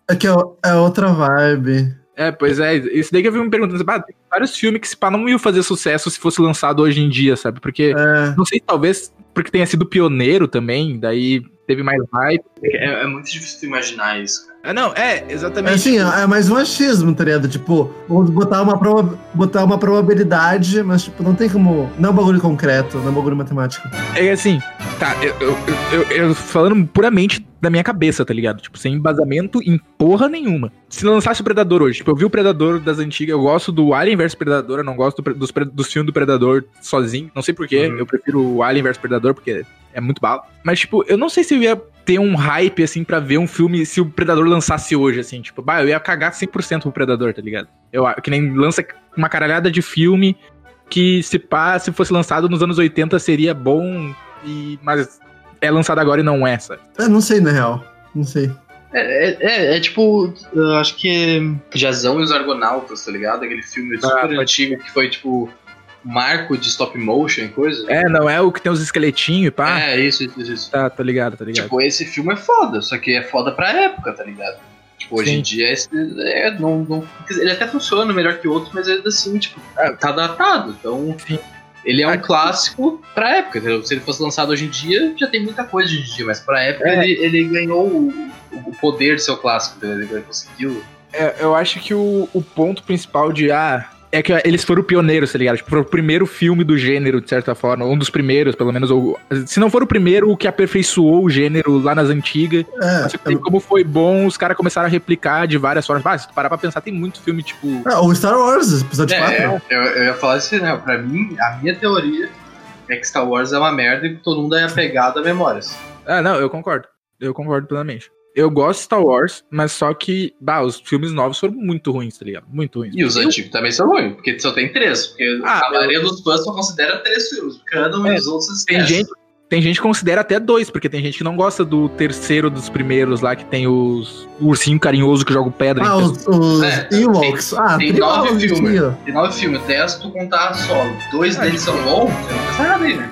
É que é, é outra vibe. É, pois é, isso daí que eu vi me perguntando, ah, tem vários filmes que se pá não iam fazer sucesso se fosse lançado hoje em dia, sabe? Porque, É. não sei, talvez porque tenha sido pioneiro também, daí teve mais hype. É, é muito difícil tu imaginar isso, cara. Ah, não, é, É exatamente. assim, é mais um achismo, tá ligado? Tipo, vamos botar uma, proba- botar uma probabilidade, mas tipo, não tem como. Não é um bagulho concreto, não é um bagulho matemático. É assim, tá, eu, eu, eu- eu- falando puramente da minha cabeça, tá ligado? Tipo, sem embasamento em porra nenhuma. Se lançasse o Predador hoje, tipo, eu vi o Predador das antigas, eu gosto do Alien vs Predador, eu não gosto do dos, dos filmes do Predador sozinho, não sei porquê, Uhum. eu prefiro o Alien vs Predador porque é muito bala. Mas, tipo, eu não sei se eu ia ter um hype, assim, pra ver um filme se o Predador lançasse hoje, assim, tipo, bah, eu ia cagar 100% pro Predador, tá ligado? Eu, que nem lança uma caralhada de filme que se pá, se fosse lançado nos anos 80 seria bom, e, mas é lançado agora e não é, sabe? Eu não sei, na real. Não sei. É, é, é, é tipo, eu acho que é Jazão e os Argonautas, tá ligado? Aquele filme super Ah, antigo que foi tipo marco de stop motion e coisa. É, não é o que tem os esqueletinhos e pá. É, isso, isso, isso. Tá, tá ligado, tá ligado. Tipo, esse filme é foda, só que é foda pra época, tá ligado? Tipo, hoje Sim. em dia esse, é, não, não, ele até funciona melhor que outros, mas ainda assim, tipo, tá datado. Então, Sim. ele é um Ah, clássico pra época, entendeu? Se ele fosse lançado hoje em dia, já tem muita coisa hoje em dia, mas pra época É. ele, ele ganhou o, o poder de ser o clássico, entendeu? Ele conseguiu. É, eu acho que o, o ponto principal de ah, é que eles foram pioneiros, tá ligado? Tipo, foi o primeiro filme do gênero, de certa forma. Um dos primeiros, pelo menos. Ou, se não for o primeiro, o que aperfeiçoou o gênero lá nas antigas. É, Mas, tipo, como foi bom, os caras começaram a replicar de várias formas. Ah, se tu parar pra pensar, tem muito filme, tipo. é, o Star Wars, episódio 4. É, eu, eu ia falar isso, né? Pra mim, a minha teoria é que Star Wars é uma merda e que todo mundo é apegado a memórias. Ah, não, eu concordo. Eu concordo plenamente. Eu gosto de Star Wars, mas só que, bah, os filmes novos foram muito ruins, tá ligado? Muito ruins. E os Eu- antigos também são ruins, porque só tem três. Porque Ah, a maioria dos fãs só considera três filmes. Cada um É, e os outros Tem gente, tem gente que considera até dois, porque tem gente que não gosta do terceiro dos primeiros lá, que tem os o ursinho carinhoso que joga pedra. Ah, em os, os É, Ewoks. Ah, tem tem nove filmes. Tem nove filmes, até se tu contar solo. Dois Ah, deles são bons, você não aí, né?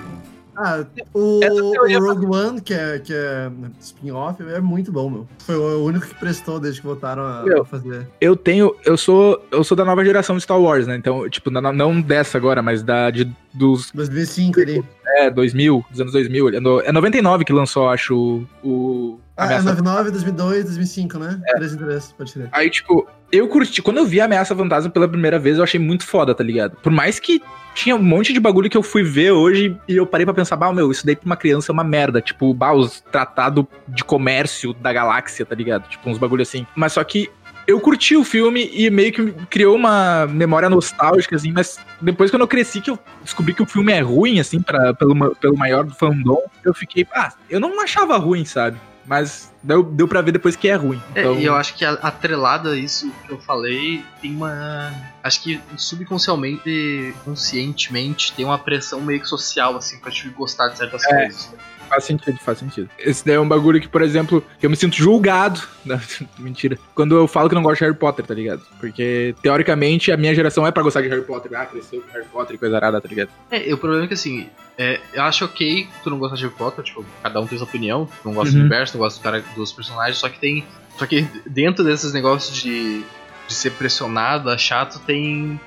Ah, o, o Rogue One, que é, que é spin-off, é muito bom, meu. Foi o único que prestou desde que voltaram a, Meu. fazer. Eu tenho. Eu sou. Eu sou da nova geração de Star Wars, né? Então, tipo, na- não dessa agora, mas da de, dos 2005 ali. É, 2000, dos anos 2000. É no- É 99 que lançou, acho, o. Ah, é Ameaça 99, 2002, 2005, né? É. 3 em 3, pode crer. Aí, tipo, eu curti. Quando eu vi a Ameaça Fantasma pela primeira vez, eu achei muito foda, tá ligado? Por mais que tinha um monte de bagulho que eu fui ver hoje e eu parei pra pensar, bah, meu, isso daí pra uma criança é uma merda. Tipo, bah, os tratado de comércio da galáxia, tá ligado? Tipo, uns bagulho assim. Mas só que. Eu curti o filme e meio que criou uma memória nostálgica, assim, mas depois quando eu cresci, que eu descobri que o filme é ruim, assim, pra, pelo, pelo maior do fandom, eu fiquei, ah, eu não achava ruim, sabe? Mas deu, deu pra ver depois que é ruim. É, Então, e eu acho que atrelada a isso que eu falei, tem uma. Acho que subconscientemente, conscientemente, tem uma pressão meio que social, assim, pra te gostar de certas É. coisas. Faz sentido, faz sentido. Esse daí é um bagulho que, por exemplo, eu me sinto julgado. [laughs] Não, mentira. Quando eu falo que não gosto de Harry Potter, tá ligado? Porque, teoricamente, a minha geração é pra gostar de Harry Potter. Ah, cresceu com Harry Potter e coisa arada, tá ligado? É, o problema é que assim, é, eu acho ok tu não gosta de Harry Potter, tipo, cada um tem sua opinião, tu não gosta do Uhum. universo, não gosta do cara, dos personagens, só que tem. Só que dentro desses negócios de, de ser pressionado, chato, tem.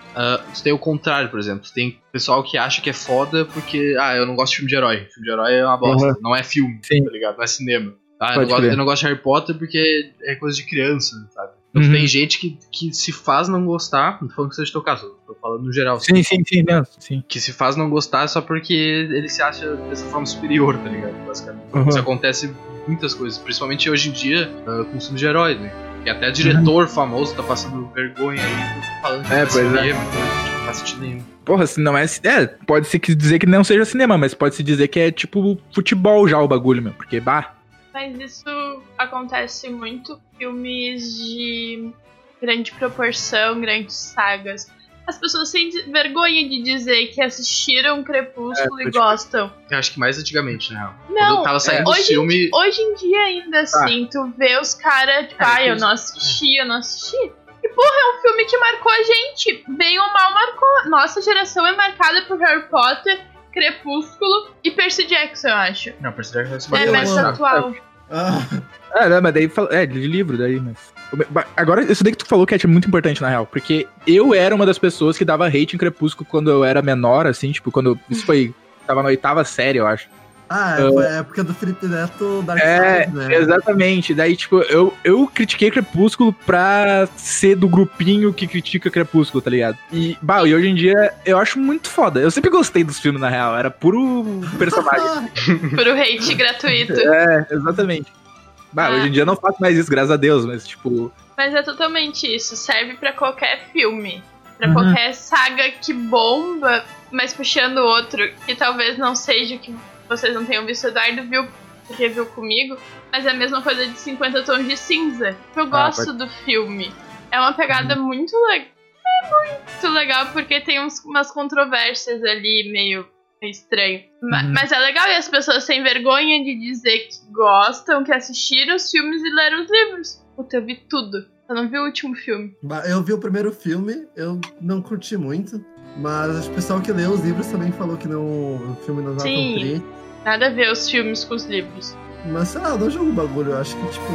tu tem o contrário, por exemplo. Tem pessoal que acha que é foda porque, ah, eu não gosto de filme de herói. Filme de herói é uma bosta, Uhum. não é filme, Sim. tá ligado? Não é cinema. Ah, eu não, gosto, eu não gosto de Harry Potter porque é coisa de criança, sabe? Então Uhum. tem gente que, que se faz não gostar, não tô falando que seja teu caso, tô falando no geral. Sim, sim, sim, não, sim. que se faz não gostar só porque ele se acha dessa forma superior, tá ligado? Basicamente. Uhum. Isso acontece muitas coisas, principalmente hoje em dia ah, com filmes de herói, né? Que até diretor famoso tá passando vergonha aí falando que É, é pois é. cinema, tipo, não faz sentido nenhum. Porra, se não é. É, pode se dizer que não seja cinema, mas pode se dizer que é tipo futebol já o bagulho, meu. Porque, bah. Mas isso acontece muito em filmes de grande proporção, grandes sagas. As pessoas sentem vergonha de dizer que assistiram Crepúsculo É, e gostam. Eu acho que mais antigamente, né? Quando Não, tava saindo o hoje, filme. hoje em dia ainda assim, tu vê os caras, tipo, É, ah, eu não assisti, eu não assisti. E porra, é um filme que marcou a gente. Bem ou mal marcou. Nossa geração é marcada por Harry Potter, Crepúsculo e Percy Jackson, eu acho. Não, Percy Jackson É eu mais amo. atual. Ah, Ah, não, mas daí fala- é de livro daí, mas agora isso daí que tu falou que é muito importante na real, porque eu era uma das pessoas que dava hate em Crepúsculo quando eu era menor, assim, tipo quando isso foi tava na oitava série, eu acho. ah, é, foi a época do Felipe Neto Dark É, Side, né? exatamente. Daí, tipo, eu, eu critiquei Crepúsculo pra ser do grupinho que critica Crepúsculo, tá ligado? E, bah, e hoje em dia eu acho muito foda. Eu sempre gostei dos filmes, na real. Era puro [laughs] personagem. Por o hate gratuito. é, exatamente. Bah, Ah. hoje em dia eu não faço mais isso, graças a Deus, mas, tipo, Mas é totalmente isso. Serve pra qualquer filme. Pra Uhum. qualquer saga que bomba, mas puxando outro, que talvez não seja o que vocês não tenham visto. O Eduardo viu, porque viu comigo, mas é a mesma coisa de 50 Tons de Cinza. Eu gosto do filme. É uma pegada muito legal. É muito legal, porque tem uns- umas controvérsias ali meio meio estranho. Uhum. Mas é legal e as pessoas têm vergonha de dizer que gostam, que assistiram os filmes e leram os livros. Puta, eu vi tudo. Eu não vi o último filme. Eu vi o primeiro filme, eu não curti muito. Mas o pessoal que leu os livros também falou que não, o filme não dá tão Sim. tri. Nada a ver os filmes com os livros. Mas sei lá, eu não jogo o bagulho. Eu acho que, tipo,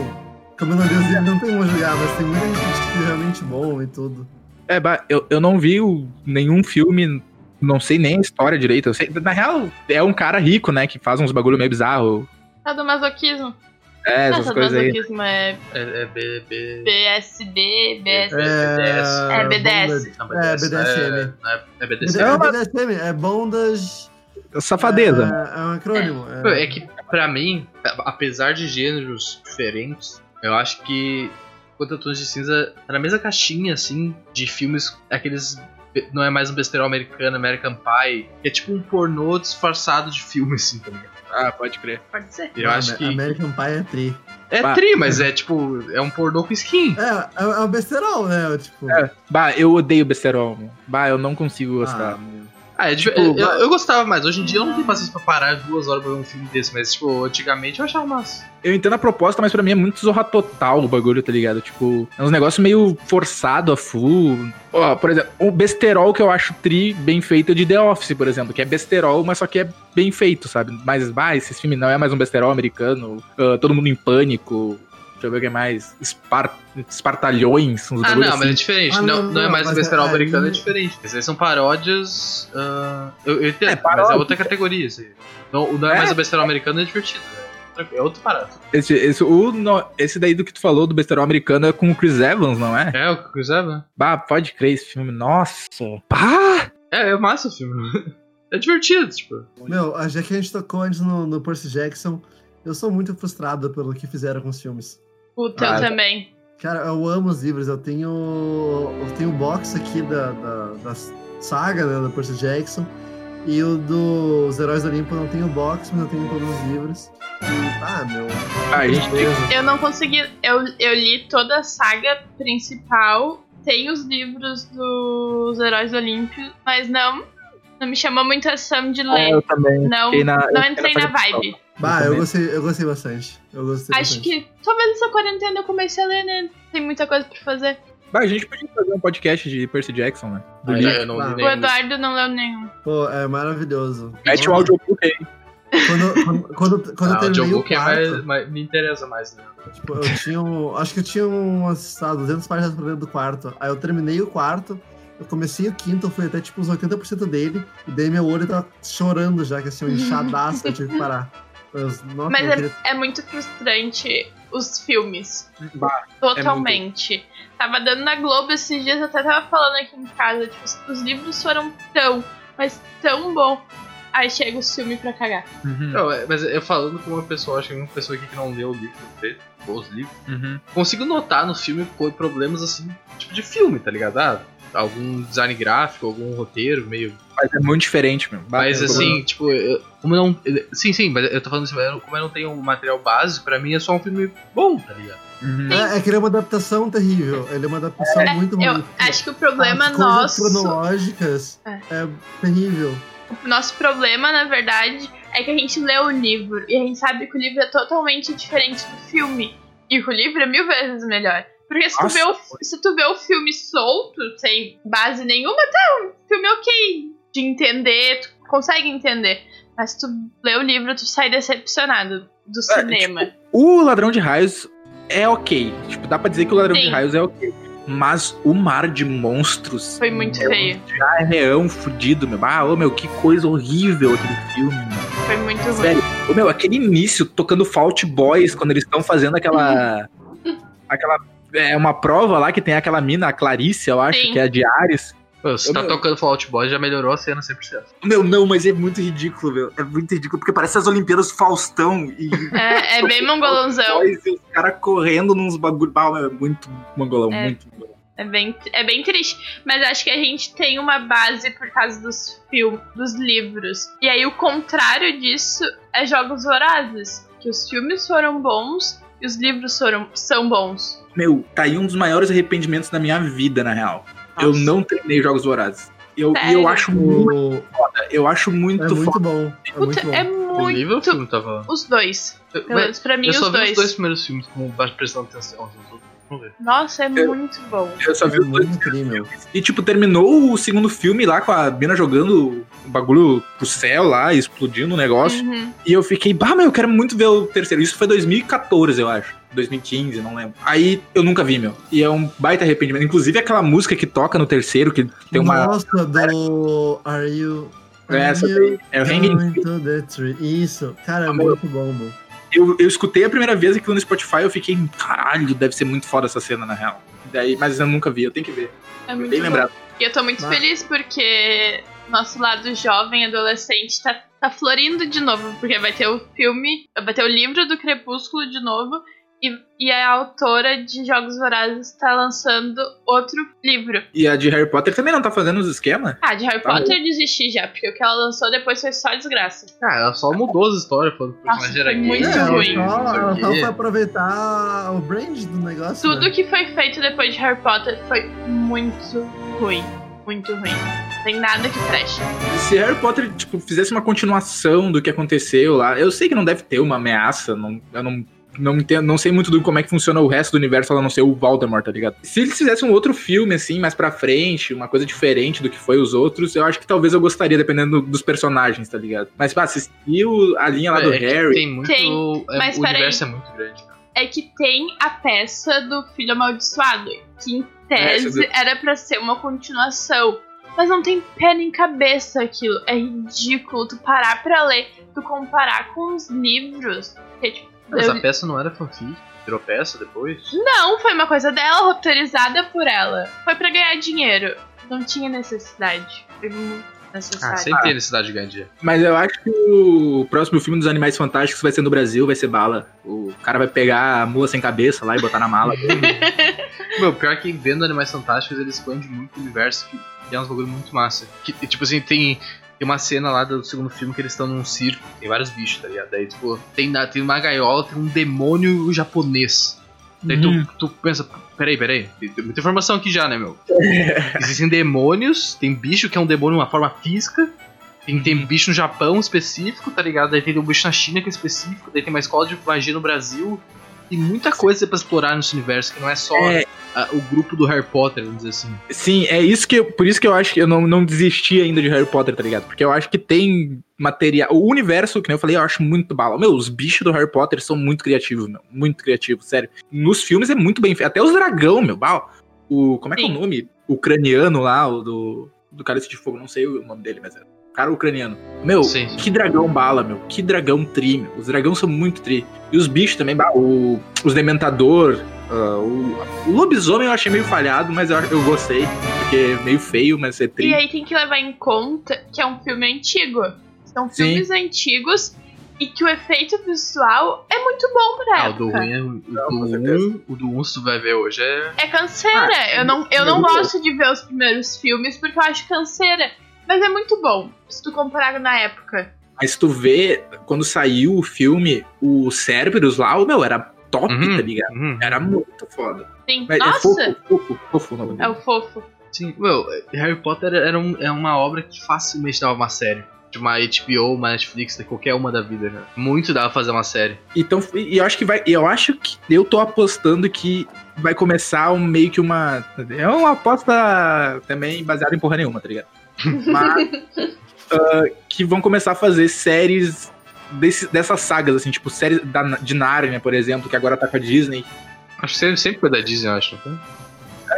como eu não li os livros, não tem como jogar, mas tem muita gente que é realmente bom e tudo. É, eu, eu não vi o- nenhum filme, não sei nem a história direito. Eu sei, na real, é um cara rico, né, que faz uns bagulho meio bizarro. Sadomasoquismo. É, Não, [laughs] essas coisas aí. é É, é B, B... BSD, BS... É, É BDS. Não, É, BDSM. É, é É, BDSM. Não, BDSM, é bondage. Safadeza. É, é um acrônimo. Pô, É que, pra mim, apesar de gêneros diferentes, eu acho que Quanto Tons de Cinza tá na mesma caixinha, assim, de filmes, aqueles. Não é mais um besterol americano, American Pie, que é tipo um pornô disfarçado de filme, assim, tá ligado? Ah, pode crer. Pode ser. Eu acho que. American Pie é tri. É Bah. tri, mas é tipo. É um pornô com skin. É, é, é um besterol, né? Tipo. É, bah, eu odeio besterol. Bah, eu não consigo gostar. ah, meu. Ah, é dif- Tipo, eu, eu gostava mais. Hoje em dia eu não tenho paciência pra parar duas horas pra ver um filme desse, mas, tipo, antigamente eu achava massa. Eu entendo a proposta, mas pra mim é muito zorra total o bagulho, tá ligado? Tipo, é uns negócios meio forçado a full. Ó, por exemplo, o besterol que eu acho tri bem feito é de The Office, por exemplo, que é besterol, mas só que é bem feito, sabe? Mas, bah, esse filme não é mais um besterol americano, ah, todo mundo em pânico. Deixa eu ver o que é mais. Espar... Espartalhões, uns Ah, não, mas é assim. diferente. Ah, não, não, não é mais um mas besterol é- americano, é aí- diferente. Esses aí são paródias. ah, eu, eu entendo, É, mas paródia. é outra categoria. Isso aí. Não, o não é, É? mais um besterol americano, é divertido. É, é outro parado. Esse, esse, o, no- esse daí do que tu falou do besterol americano é com o Chris Evans, não é? É, o quiser, né? Bah, pode crer esse filme. Nossa. Pá! É, é massa o filme. [laughs] É divertido, tipo. Meu, já que a gente tocou antes no, no Percy Jackson, eu sou muito frustrado pelo que fizeram com os filmes. Puta, Ah, eu também. Cara, eu amo os livros. Eu tenho. Eu tenho o box aqui da, da, da saga, né, do Percy Jackson. E o dos Heróis do Olimpo eu não tenho box, mas eu tenho todos os livros. E, ah, meu. Ah, gente. Eu não consegui. Eu, eu li toda a saga principal. Tem os livros dos Heróis Olímpicos, mas não. Não me chamou muito a atenção de Ah, ler. eu também. Não, na- não entrei na fase vibe. Bah, eu gostei, eu gostei bastante. Eu gostei Acho bastante. que talvez essa quarentena eu comecei a ler, né? Tem muita coisa pra fazer. Bah, a gente podia fazer um podcast de Percy Jackson, né? Do Ah, livro. eu não li Ah. O nenhum. Eduardo não leu nenhum. Pô, é maravilhoso. Mete um Nossa, audiobook aí. Quando, quando, quando, quando eu Ah, o terminei o audiobook é quarto, mais, mais- me interessa mais, né? tipo, eu tinha um, acho que eu tinha umas ah, 200 páginas pra dentro do quarto. Aí eu terminei o quarto, eu comecei o quinto, eu fui até tipo uns 80% dele, e daí meu olho tava chorando já, que assim, um [laughs] inchadaço, eu tive que parar. Mas, nossa, Mas é, é muito frustrante os filmes. Bah, Totalmente. Tava dando na Globo esses dias, eu até tava falando aqui em casa. Tipo, os- os livros foram tão, mas tão bom. Aí chega o filme pra cagar. Uhum, Não, é- mas eu falando com uma pessoa, acho que uma pessoa aqui que não leu o livro, os livros, uhum. consigo notar no filme problemas assim, tipo de filme, tá ligado? Ah, algum design gráfico, algum roteiro meio. Mas é muito diferente, meu. Mas assim, tipo, eu- como eu não. Sim, sim, mas eu tô falando assim, como eu não tenho um material base, pra mim é só um filme bom, tá ligado? Uhum. É, é que ele é uma adaptação terrível. Ele é uma adaptação muito ruim. Eu acho que o problema As nosso. cronológicas É. é. terrível. O nosso problema, na verdade, é que a gente lê o livro e a gente sabe que o livro é totalmente diferente do filme. E que o livro é mil vezes melhor. Porque se tu, Nossa, vê o, se tu vê o filme solto, sem base nenhuma, tá um filme ok de entender, tu consegue entender. Mas se tu lê o livro, tu sai decepcionado do É, cinema. O Ladrão de Raios é ok. Tipo, dá pra dizer que o Ladrão Sim. de Raios é ok. Mas o Mar de Monstros Foi muito é feio. um reão fudido, meu. Ah, ô, meu, que coisa horrível aquele filme, meu. Foi muito ruim. Sério. Ô, meu, aquele início tocando Fault Boys quando eles estão fazendo aquela. [laughs] aquela. É uma prova lá que tem aquela mina, a Clarice, eu acho, Sim. que é a de Ares. Pô, se tá meu. tocando Fallout Boy, já melhorou a cena 100%. Meu, não, mas é muito ridículo, meu. É muito ridículo, porque parece as Olimpíadas Faustão e. [laughs] É, é bem mongolãozão. Boys e os caras correndo nos bagulho. Ah, é muito mongolão, É. muito mongolão. É bem, é bem triste. Mas acho que a gente tem uma base por causa dos filmes, dos livros. E aí o contrário disso é Jogos Vorazes. Que os filmes foram bons e os livros foram, são bons. Meu, tá aí um dos maiores arrependimentos da minha vida, na real. Eu Nossa. não terminei Jogos Vorazes. Eu, e Sério? eu acho muito O... foda. Eu acho muito, É muito foda. bom. É Puta, muito bom. é O livro ou o muito. filme tava. Os dois. Eu, Pelo menos pra mim, eu os só vi dois. os dois primeiros filmes como prestando atenção. Os outros, Vamos ver. Nossa, é Eu- muito bom. Eu só vi É os dois muito incrível. E, tipo, terminou o segundo filme lá com a mina jogando o bagulho pro céu lá, explodindo o negócio. Uhum. E eu fiquei, bah, meu, eu quero muito ver o terceiro. Isso foi 2014, eu acho. 2015, não lembro. Aí eu nunca vi, meu. E é um baita arrependimento. Inclusive aquela música que toca no terceiro, que tem uma. Nossa, do Are You... É essa daí. É o Hanging? Isso. Cara, é Amor. muito bom, mano. Eu, eu escutei a primeira vez aquilo no Spotify eu fiquei, caralho, deve ser muito foda essa cena, na real. Daí, mas eu nunca vi, eu tenho que ver. É muito Bem bom. lembrado. E eu tô muito Ah. feliz porque nosso lado jovem, adolescente, tá, tá florindo de novo. Porque vai ter o filme, vai ter o livro do Crepúsculo de novo. E, e a autora de Jogos Vorazes tá lançando outro livro. E a de Harry Potter também não tá fazendo os esquemas? Ah, de Harry Ah, Potter eu desisti já, porque o que ela lançou depois foi só desgraça. Ah, ela só mudou as histórias, o Nossa, foi muito É, ruim. só, ela só foi aproveitar o brand do negócio. Tudo né? que foi feito depois de Harry Potter foi muito ruim. Muito ruim. Não tem nada que preste. Se Harry Potter, tipo, fizesse uma continuação do que aconteceu lá, eu sei que não deve ter uma ameaça, não, eu não, não entendo, não sei muito do como é que funciona o resto do universo, ela não ser o Voldemort, tá ligado? Se eles fizessem um outro filme, assim, mais pra frente, uma coisa diferente do que foi os outros, eu acho que talvez eu gostaria, dependendo dos personagens, tá ligado? Mas, pá, assistir a linha lá do É, que Harry... Tem muito. Tem, é, mas o peraí. universo é muito grande. cara. é que tem a peça do Filho Amaldiçoado, que em É, tese era pra ser uma continuação. Mas não tem pé nem cabeça aquilo. É ridículo tu parar pra ler, tu comparar com os livros. Que, tipo, Mas eu- a peça não era fanfic? Virou peça depois? Não, foi uma coisa dela, roteirizada por ela. Foi pra ganhar dinheiro. Não tinha necessidade. Foi muito Ah, sempre tem necessidade de ganhar dinheiro. Mas eu acho que o próximo filme dos Animais Fantásticos vai ser no Brasil, vai ser bala. O cara vai pegar a mula sem cabeça lá e botar na mala. [laughs] Meu, pior que vendo Animais Fantásticos, ele expande muito o universo, que, que é uns bagulho muito massa. Que, tipo assim, tem, tem uma cena lá do segundo filme que eles estão num circo, tem vários bichos, tá ligado? Daí, tipo, tem, tem uma gaiola, tem um demônio japonês. Daí Uhum. tu, tu pensa, peraí, peraí, tem, tem muita informação aqui já, né, meu? [laughs] Existem demônios, tem bicho que é um demônio, uma forma física. Tem, tem bicho no Japão específico, tá ligado? Daí tem um bicho na China que é específico. Daí tem uma escola de magia no Brasil. Tem muita coisa pra explorar nesse universo, que não é só É. a- o grupo do Harry Potter, vamos dizer assim. Sim, é isso que. eu- Por isso que eu acho que eu não, não desisti ainda de Harry Potter, tá ligado? Porque eu acho que tem material. O universo, que nem eu falei, eu acho muito bala. Meu, os bichos do Harry Potter são muito criativos, meu. Muito criativos, sério. Nos filmes é muito bem feito. Até os dragão, meu. Bal. O. Como é que é o nome? O ucraniano lá, o do. Do Cálice de Fogo, não sei o nome dele, mas é. Cara ucraniano. Meu, Sim, sim. que dragão bala, meu. Que dragão tri, meu. Os dragões são muito tri. E os bichos também, o, os Dementador, ah, o, o lobisomem eu achei meio falhado, mas eu, eu gostei. Porque é meio feio, mas é tri. E aí tem que levar em conta que é um filme antigo. São Sim. filmes antigos e que o efeito visual é muito bom pra Ah, o do época. ruim é o, do certeza. 1, o do 1, se tu vai ver hoje, é. É canseira. Ah, eu não, eu não gosto de ver os primeiros filmes porque eu acho canseira. Mas é muito bom, se tu comparar na época. Mas tu vê, quando saiu o filme, o Cerberus lá, o meu, era top, Uhum. tá ligado? Uhum. Era muito foda. Sim. Mas é Nossa, fofo, fofo, fofo o nome é o fofo. Sim, meu, Harry Potter era um- é uma obra que facilmente dava uma série. de uma HBO, uma Netflix, de qualquer uma da vida, cara. Muito dá pra fazer uma série. Então, e eu acho que vai. Eu acho que eu tô apostando que vai começar um, meio que uma. É uma aposta também baseada em porra nenhuma, tá ligado? Mas. [laughs] ah, que vão começar a fazer séries desse, dessas sagas, assim, tipo, séries da, de Narnia, por exemplo, que agora tá com a Disney. Acho que sempre, foi da Disney, acho. não foi?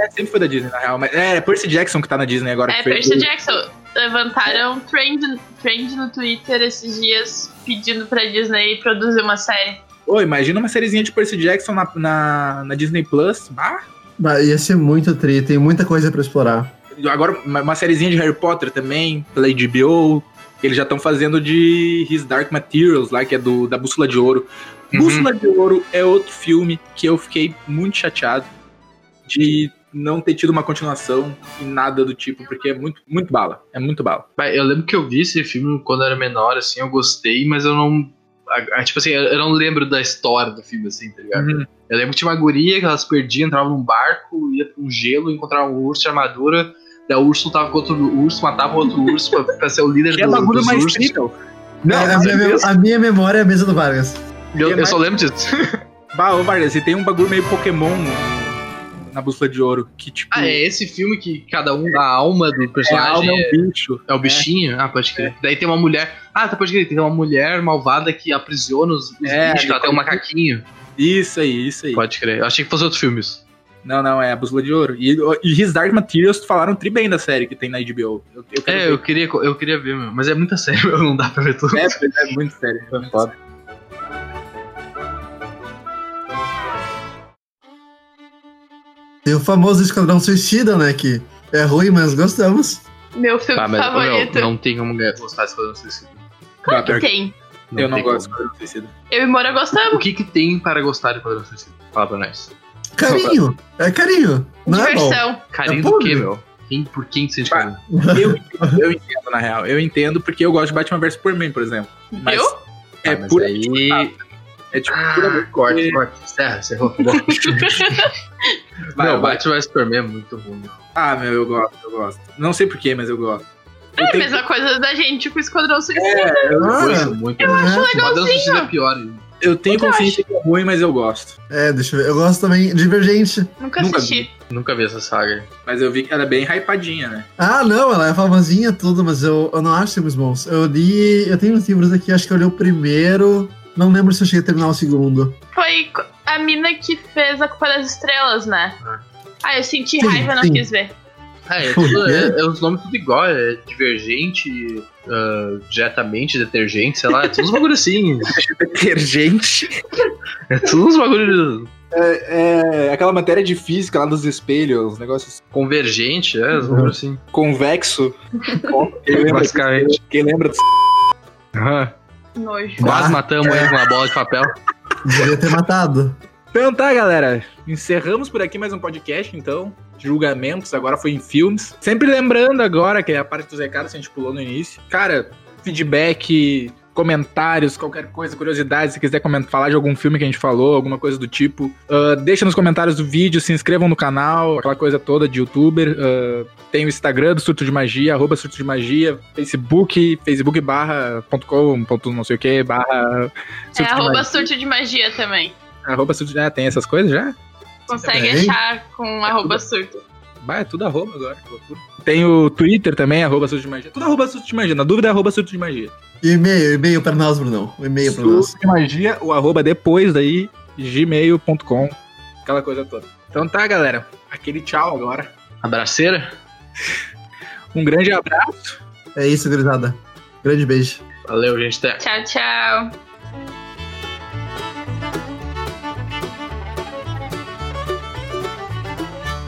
É, sempre foi da Disney, na real. Mas é, Percy Jackson que tá na Disney agora. É, foi- Percy Jackson. Levantaram trend, trend no Twitter esses dias pedindo pra Disney produzir uma série. Ô, imagina uma sériezinha de Percy Jackson na, na, na Disney Plus. Ah, Bah, ia ser muito tri, tem muita coisa pra explorar. Agora uma, sériezinha de Harry Potter também, pela HBO. Eles já estão fazendo de His Dark Materials lá, que é do, da Bússola de Ouro. Uhum. Bússola de Ouro é outro filme que eu fiquei muito chateado de não ter tido uma continuação e nada do tipo, porque é muito, muito bala. É muito bala. Eu lembro que eu vi esse filme quando eu era menor, assim, eu gostei, mas eu não. Tipo assim, eu não lembro da história do filme, assim, tá ligado? Uhum. Eu lembro que tinha uma guria que elas perdiam, entravam num barco, ia pra um gelo, encontrava um urso de armadura, o urso lutava contra o urso, matava outro urso pra, pra ser o líder Que é do, bagulho dos mais ursos. incrível. É, a, com minha, certeza. a minha memória é a mesa do Vargas. Eu, eu só lembro disso. [laughs] Bah, ô Vargas, e tem um bagulho meio Pokémon na Bússola de Ouro, que tipo... Ah, é esse filme que cada um, a alma do é, a personagem alma é, é um bicho. é o bichinho? Ah, pode crer. Daí tem uma mulher. Ah, tá, pode crer. Tem uma mulher malvada que aprisiona os, os É, bichos, ela tem um macaquinho. Isso aí, isso aí. Pode crer. Eu achei que fosse outro filme isso. Não, não, é a Bússola de Ouro. E, e His Dark Materials falaram tri bem da série que tem na HBO. Eu, eu É, ver. eu queria, eu queria ver, meu, mas é muita sério, [laughs] não dá pra ver tudo. É, é muito sério. é muito foda. sério. Tem o famoso Esquadrão Suicida, né? Que é ruim, mas gostamos. Meu filme Ah, mas favorito. meu, não tem como gostar de Esquadrão Suicida. Claro que que tem. Eu não gosto como. de Suicida. Eu e Mora O gostamos. que que tem para gostar de Esquadrão Suicida? Fala pra nós. Carinho. É carinho. Não é bom. Diversão. Carinho É do quê, meu? Quem, por quem que sente carinho? Eu, entendo, eu entendo, na real. Eu entendo porque eu gosto de Batman vs Superman, por exemplo. Mas Viu? é Ah, mas pura. aí... É tipo Ah, puramente. corte, corte. Serra, serrou. Bom. Vai, Não, vai. Batman vs Superman é muito ruim. meu. Ah, meu, eu gosto, eu gosto. Não sei porquê, mas eu gosto. Eu É a tenho- mesma coisa da gente com o Esquadrão Suicida. É, eu, Ah, Muito, muito ruim. é. Esquadrão Suicida é pior. Eu tenho Eu consciência que é ruim, mas eu gosto. É, deixa eu ver. Eu gosto também. Divergente. Nunca Nunca assisti. Nunca vi essa saga. Mas eu vi que ela é bem hypadinha, né? Ah, não, ela é famosinha tudo, mas eu, eu não acho filmes bons. Eu li. Eu tenho uns livros aqui, acho que eu li o primeiro. Não lembro se eu cheguei a terminar o segundo. Foi a mina que fez a Culpa das Estrelas, né? Ah. Ah, eu senti Sim, raiva e não quis ver. É, é, tudo, é, é os nomes tudo igual, é divergente, ah, diretamente, detergente, sei lá, é tudo uns bagulho assim. [laughs] Detergente. É tudo uns bagulho É, é aquela matéria de física lá dos espelhos, os negócios convergente, é, uns Uhum. bagulho assim. convexo. [laughs] Quem lembra, Basicamente. quem lembra do Aham. Nojo. Quase Ah, matamos ele com uma bola de papel. Devia ter matado. Então tá, galera. Encerramos por aqui mais um podcast, então. Julgamentos, agora foi em filmes. Sempre lembrando agora, que é a parte dos recados que a gente pulou no início. Cara, feedback, comentários, qualquer coisa, curiosidade, se quiser comentar, falar de algum filme que a gente falou, alguma coisa do tipo. ah, deixa nos comentários do vídeo, se inscrevam no canal, aquela coisa toda de youtuber. ah, tem o Instagram do Surto de Magia, arroba Surto de Magia, Facebook, facebook barra ponto com, ponto não sei o que, barra É Surto de arroba Magia. surto de magia também. Arroba Surto de... Ah, tem essas coisas já? Consegue Também. achar com arroba surto. Vai, é tudo arroba agora, que loucura. Tem o Twitter também, arroba surto de magia. Tudo arroba surto de magia. Na dúvida, é arroba surto de magia. E e-mail, e-mail pra nós, Brunão. O e-mail pra nós. Surto de magia, o arroba depois daí, gmail.com. Aquela coisa toda. Então tá, galera. Aquele tchau agora. Abraceira? [laughs] Um grande abraço. É isso, gurizada. Grande beijo. Valeu, gente. Até. Tchau, tchau.